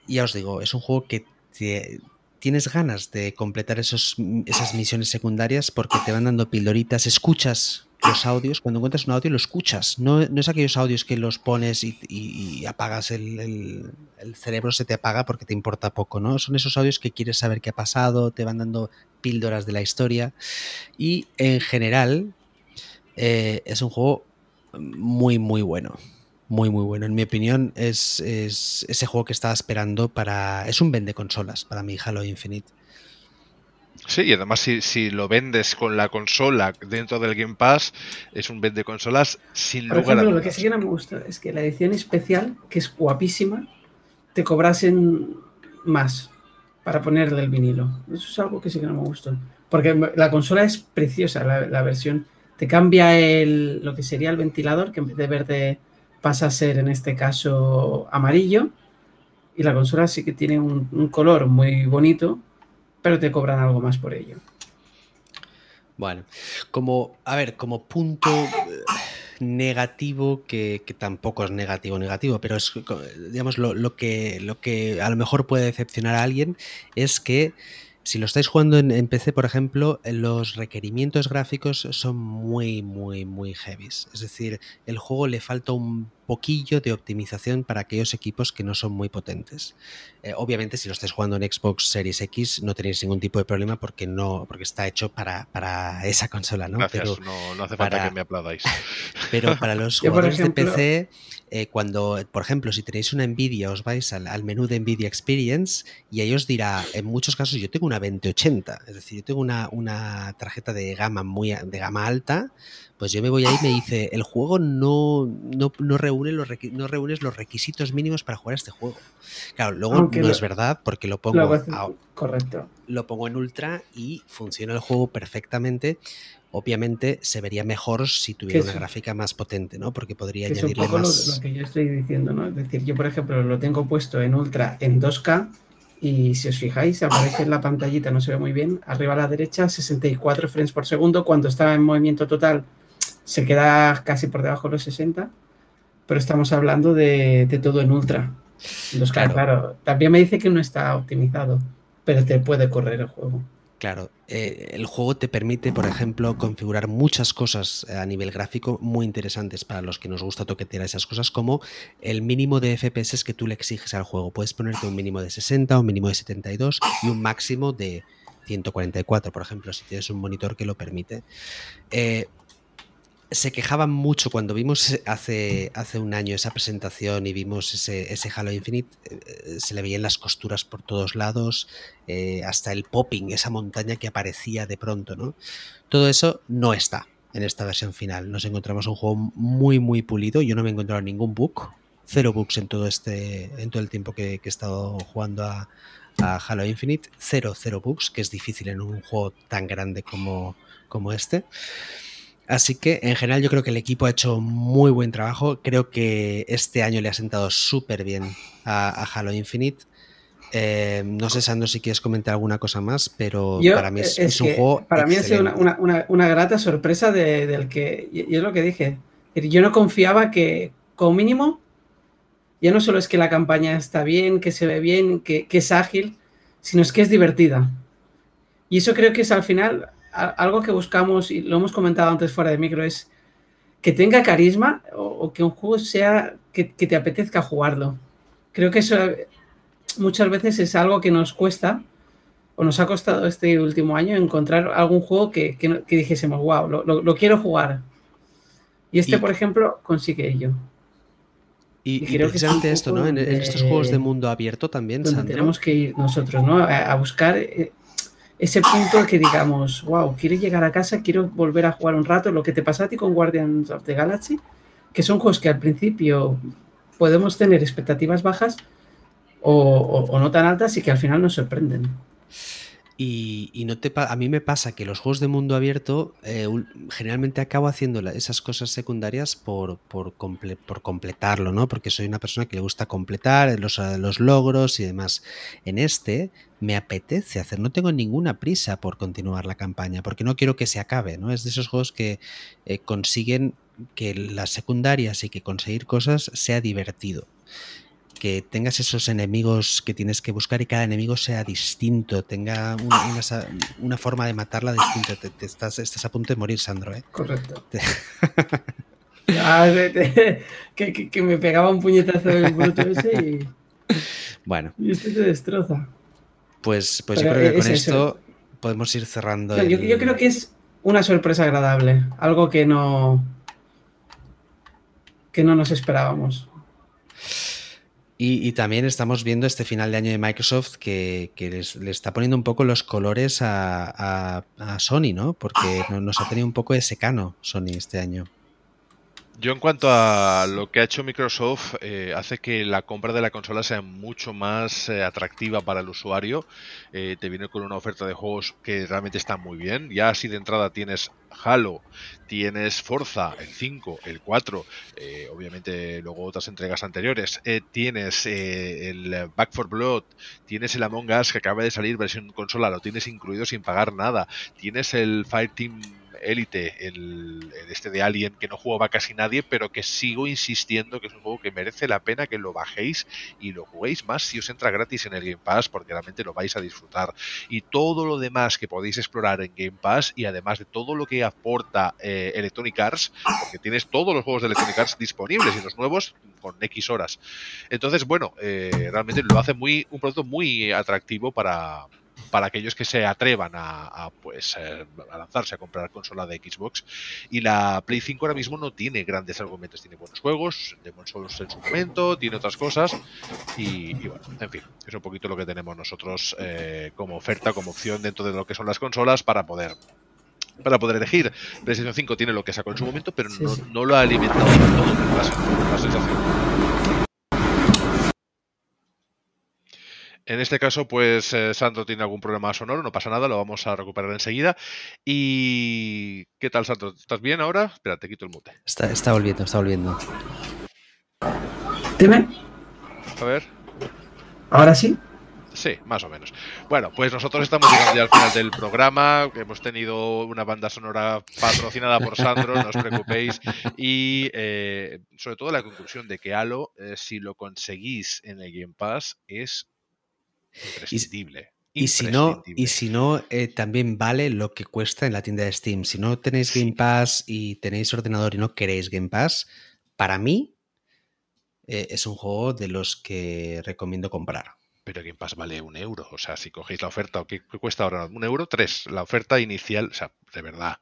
ya os digo, es un juego que te, tienes ganas de completar esos, esas misiones secundarias porque te van dando pildoritas, escuchas los audios, cuando encuentras un audio lo escuchas, no, no es aquellos audios que los pones y, y, y apagas el, el, el, cerebro, se te apaga porque te importa poco, ¿no? Son esos audios que quieres saber qué ha pasado, te van dando píldoras de la historia y en general eh, es un juego muy, muy bueno muy muy bueno. En mi opinión, es, es, ese juego que estaba esperando para. Es un vende consolas para mi Halo Infinite. Sí, y además si, si, lo vendes con la consola dentro del Game Pass, es un vende consolas sin Por lugar ejemplo, a Lo que sí que no me gusta es que la edición especial, que es guapísima, te cobrasen más para ponerle el vinilo. Eso es algo que sí que no me gusta. Porque la consola es preciosa, la, la versión. Te cambia el, lo que sería el ventilador, que en vez de verde pasa a ser en este caso amarillo y la consola sí que tiene un, color muy bonito, pero te cobran algo más por ello. Bueno, como, a ver, como punto negativo, que, que tampoco es negativo, negativo, pero es, digamos, lo, lo, que, lo que a lo mejor puede decepcionar a alguien es que si lo estáis jugando en, en, PC, por ejemplo, los requerimientos gráficos son muy, muy, muy heavies. Es decir, el juego le falta un poquillo de optimización para aquellos equipos que no son muy potentes. Eh, obviamente, si lo estáis jugando en Xbox Series X, no tenéis ningún tipo de problema porque no, porque está hecho para, para esa consola, ¿no? Gracias, pero no, no hace falta para, que me aplaudáis. Pero para los jugadores ejemplo, de PC, eh, cuando, por ejemplo, si tenéis una Nvidia, os vais al, al, menú de Nvidia Experience y ahí os dirá, en muchos casos, yo tengo una 2080, es decir, yo tengo una, una tarjeta de gama muy de gama alta, pues yo me voy ahí y me dice, el juego no, no, no reúne los no reúnes los requisitos mínimos para jugar este juego. Claro, luego no es verdad porque lo pongo, correcto. Lo pongo en ultra y funciona el juego perfectamente. Obviamente se vería mejor si tuviera una gráfica más potente, ¿no? Porque podría añadirle más. Lo, lo, que yo estoy diciendo, ¿no? Es decir, yo por ejemplo lo tengo puesto en ultra en 2K y si os fijáis, aparece en la pantallita, no se ve muy bien, arriba a la derecha 64 frames por segundo, cuando está en movimiento total se queda casi por debajo de los 60, pero estamos hablando de, todo en ultra. claro. también me dice que no está optimizado, pero te puede correr el juego. Claro, eh, el juego te permite, por ejemplo, configurar muchas cosas a nivel gráfico muy interesantes para los que nos gusta toquetear esas cosas, como el mínimo de FPS que tú le exiges al juego. Puedes ponerte un mínimo de 60, un mínimo de 72 y un máximo de 144, por ejemplo, si tienes un monitor que lo permite. Eh, se quejaban mucho cuando vimos hace, hace un año esa presentación y vimos ese, ese Halo Infinite, eh, se le veían las costuras por todos lados, eh, hasta el popping, esa montaña que aparecía de pronto, ¿no? Todo eso no está en esta versión final. Nos encontramos un juego muy, muy pulido. Yo no me he encontrado ningún bug, cero bugs en todo este, en todo el tiempo que, he estado jugando a, a, Halo Infinite, cero, cero bugs, que es difícil en un juego tan grande como, como este. Así que en general yo creo que el equipo ha hecho muy buen trabajo. Creo que este año le ha sentado súper bien a, Halo Infinite. Eh, no sé, Sandro, si quieres comentar alguna cosa más, pero para mí es, un juego. Para mí ha sido una, grata sorpresa del que. Y es lo que dije. Yo no confiaba que, como mínimo, ya no solo es que la campaña está bien, que se ve bien, que, que es ágil, sino es que es divertida. Y eso creo que es al final algo que buscamos, y lo hemos comentado antes fuera de micro, es que tenga carisma o, que un juego sea que, te apetezca jugarlo. Creo que eso muchas veces es algo que nos cuesta o nos ha costado este último año encontrar algún juego que, dijésemos, wow, lo, quiero jugar. Y este, por ejemplo, consigue ello. Y, creo precisamente esto, ¿no? En, estos juegos de mundo abierto también, Tenemos que ir nosotros, ¿no? A, buscar eh, ese punto que digamos, wow, quiero llegar a casa, quiero volver a jugar un rato, lo que te pasa a ti con Guardians of the Galaxy, que son juegos que al principio podemos tener expectativas bajas o, no tan altas y que al final nos sorprenden. Y, no te a mí me pasa que los juegos de mundo abierto eh, generalmente acabo haciendo esas cosas secundarias por, por, por, completarlo, ¿no? Porque soy una persona que le gusta completar los, los, logros y demás. En este me apetece hacer, no tengo ninguna prisa por continuar la campaña, porque no quiero que se acabe, ¿no? Es de esos juegos que eh, consiguen que las secundarias y que conseguir cosas sea divertido que tengas esos enemigos que tienes que buscar y cada enemigo sea distinto, tenga una, forma de matarla distinta. Te, estás, estás a punto de morir, Sandro. ¿eh? Correcto. que, me pegaba un puñetazo el bruto ese y. Bueno. Y este te destroza. Pues, pues yo creo que con esto podemos ir cerrando. yo, yo creo que es una sorpresa agradable. Algo que no. que no nos esperábamos. Y, también estamos viendo este final de año de Microsoft que, le está poniendo un poco los colores a, Sony, ¿no? Porque nos ha tenido un poco de secano Sony este año. Yo en cuanto a lo que ha hecho Microsoft, eh, hace que la compra de la consola sea mucho más eh, atractiva para el usuario. Eh, te viene con una oferta de juegos que realmente está muy bien. Ya así de entrada tienes Halo, tienes Forza, el 5, el 4, obviamente luego otras entregas anteriores. tienes el Back for Blood, tienes el Among Us que acaba de salir versión consola, lo tienes incluido sin pagar nada. Tienes el Fireteam Elite, el, este de Alien, que no jugaba casi nadie, pero que sigo insistiendo que es un juego que merece la pena que lo bajéis y lo juguéis más si os entra gratis en el Game Pass, porque realmente lo vais a disfrutar. Y todo lo demás que podéis explorar en Game Pass, y además de todo lo que aporta eh, Electronic Arts, porque tienes todos los juegos de Electronic Arts disponibles y los nuevos con X horas. Entonces, bueno, eh, realmente lo hace muy un producto muy atractivo para, para aquellos que se atrevan a, pues eh, a lanzarse a comprar consola de Xbox y la Play 5 ahora mismo no tiene grandes argumentos tiene buenos juegos Demon Souls en su momento tiene otras cosas y, bueno en fin es un poquito lo que tenemos nosotros eh, como oferta como opción dentro de lo que son las consolas para poder para poder elegir. PlayStation 5 tiene lo que sacó en su momento, pero Sí, no, sí. no lo ha alimentado del todo, la, la sensación. En este caso, pues eh, Sandro tiene algún problema sonoro, no pasa nada, lo vamos a recuperar enseguida. ¿Y qué tal, Sandro? ¿Estás bien ahora? Espera, te quito el mute. Está, está volviendo, está volviendo. Dime, A ver. ahora sí. Sí, más o menos. Bueno, pues nosotros estamos llegando ya al final del programa. Hemos tenido una banda sonora patrocinada por Sandro, no os preocupéis. Y eh, sobre todo la conclusión de que Halo, eh, si lo conseguís en el Game Pass, es imprescindible. Y si no, y si no eh, también vale lo que cuesta en la tienda de Steam. Si no tenéis Game Pass y tenéis ordenador y no queréis Game Pass, para mí eh, es un juego de los que recomiendo comprar. Pero Game Pass vale un euro. O sea, si cogéis la oferta, ¿qué qué cuesta ahora? ¿Un euro? Tres. La oferta inicial, o sea, de verdad,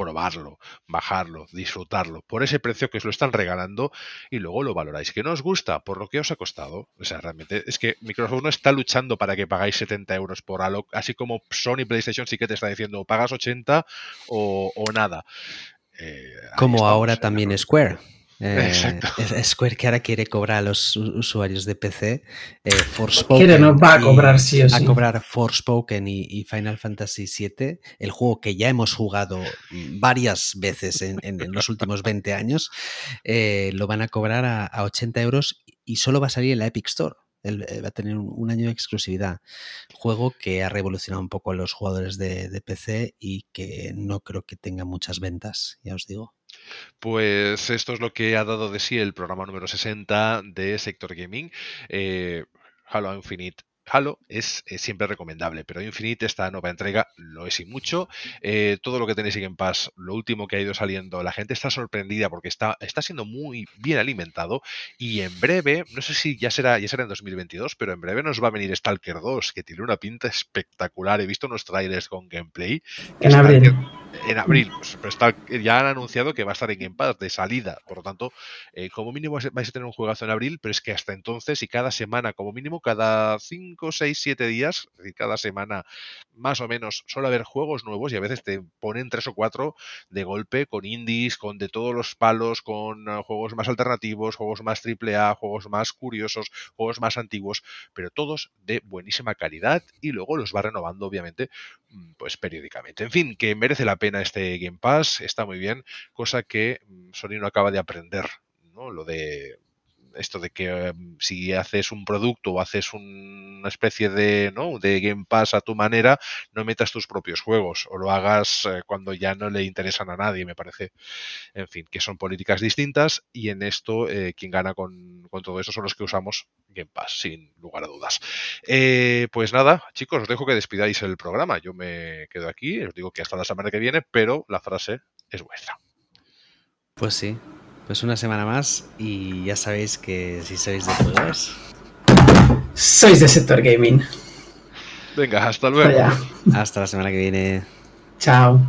probarlo, bajarlo, disfrutarlo, por ese precio que os lo están regalando y luego lo valoráis. Que no os gusta, por lo que os ha costado. O sea, realmente es que Microsoft no está luchando para que pagáis 70 euros por Halo, así como Sony PlayStation sí que te está diciendo, pagas 80 o, o nada. Eh, Como ahora también Square. Eh, Exacto. Square que ahora quiere cobrar a los usuarios de PC eh, Forspoken Quiere, nos va a y- cobrar sí o a sí. cobrar Forspoken y, y Final Fantasy VII, el juego que ya hemos jugado varias veces en, en- en los últimos 20 años, eh, lo van a cobrar a, a 80 euros y solo va a salir en la Epic Store. El- eh, va a tener un, un año de exclusividad. Juego que ha revolucionado un poco a los jugadores de, de PC y que no creo que tenga muchas ventas, ya os digo. Pues esto es lo que ha dado de sí el programa número 60 de Sector Gaming. Eh, Halo Infinite. Halo es, eh, siempre recomendable, pero Infinite, esta nueva entrega, lo es y mucho. Eh, todo lo que tenéis en Game Pass, lo último que ha ido saliendo, la gente está sorprendida porque está, está siendo muy bien alimentado y en breve, no sé si ya será, ya será en 2022, pero en breve nos va a venir Stalker 2, que tiene una pinta espectacular. He visto unos trailers con gameplay. En abril. en abril. Pues, pero está- ya han anunciado que va a estar en Game Pass de salida. Por lo tanto, eh, como mínimo vais a- tener un juegazo en abril, pero es que hasta entonces y cada semana, como mínimo, cada 5, 6, 7 días, es decir, cada semana más o menos, suele haber juegos nuevos y a veces te ponen tres o cuatro de golpe con indies, con de todos los palos, con eh, juegos más alternativos, juegos más triple A, juegos más curiosos, juegos más antiguos, pero todos de buenísima calidad y luego los va renovando, obviamente, mm, pues periódicamente. En fin, que merece la pena este Game Pass, está muy bien, cosa que mm, Sony no acaba de aprender, ¿no? Lo de esto de que eh, si haces un producto o haces una especie de, ¿no? de Game Pass a tu manera, no metas tus propios juegos o lo hagas eh, cuando ya no le interesan a nadie, me parece. En fin, que son políticas distintas y en esto eh, quien gana con, con todo eso son los que usamos Game Pass, sin lugar a dudas. Eh, pues nada, chicos, os dejo que despidáis el programa. Yo me quedo aquí, os digo que hasta la semana que viene, pero la frase es vuestra. Pues sí, pues una semana más y ya sabéis que si sois de juegos, Sois de sector gaming. Venga, hasta luego. Hasta ya. hasta la semana que viene. Chao.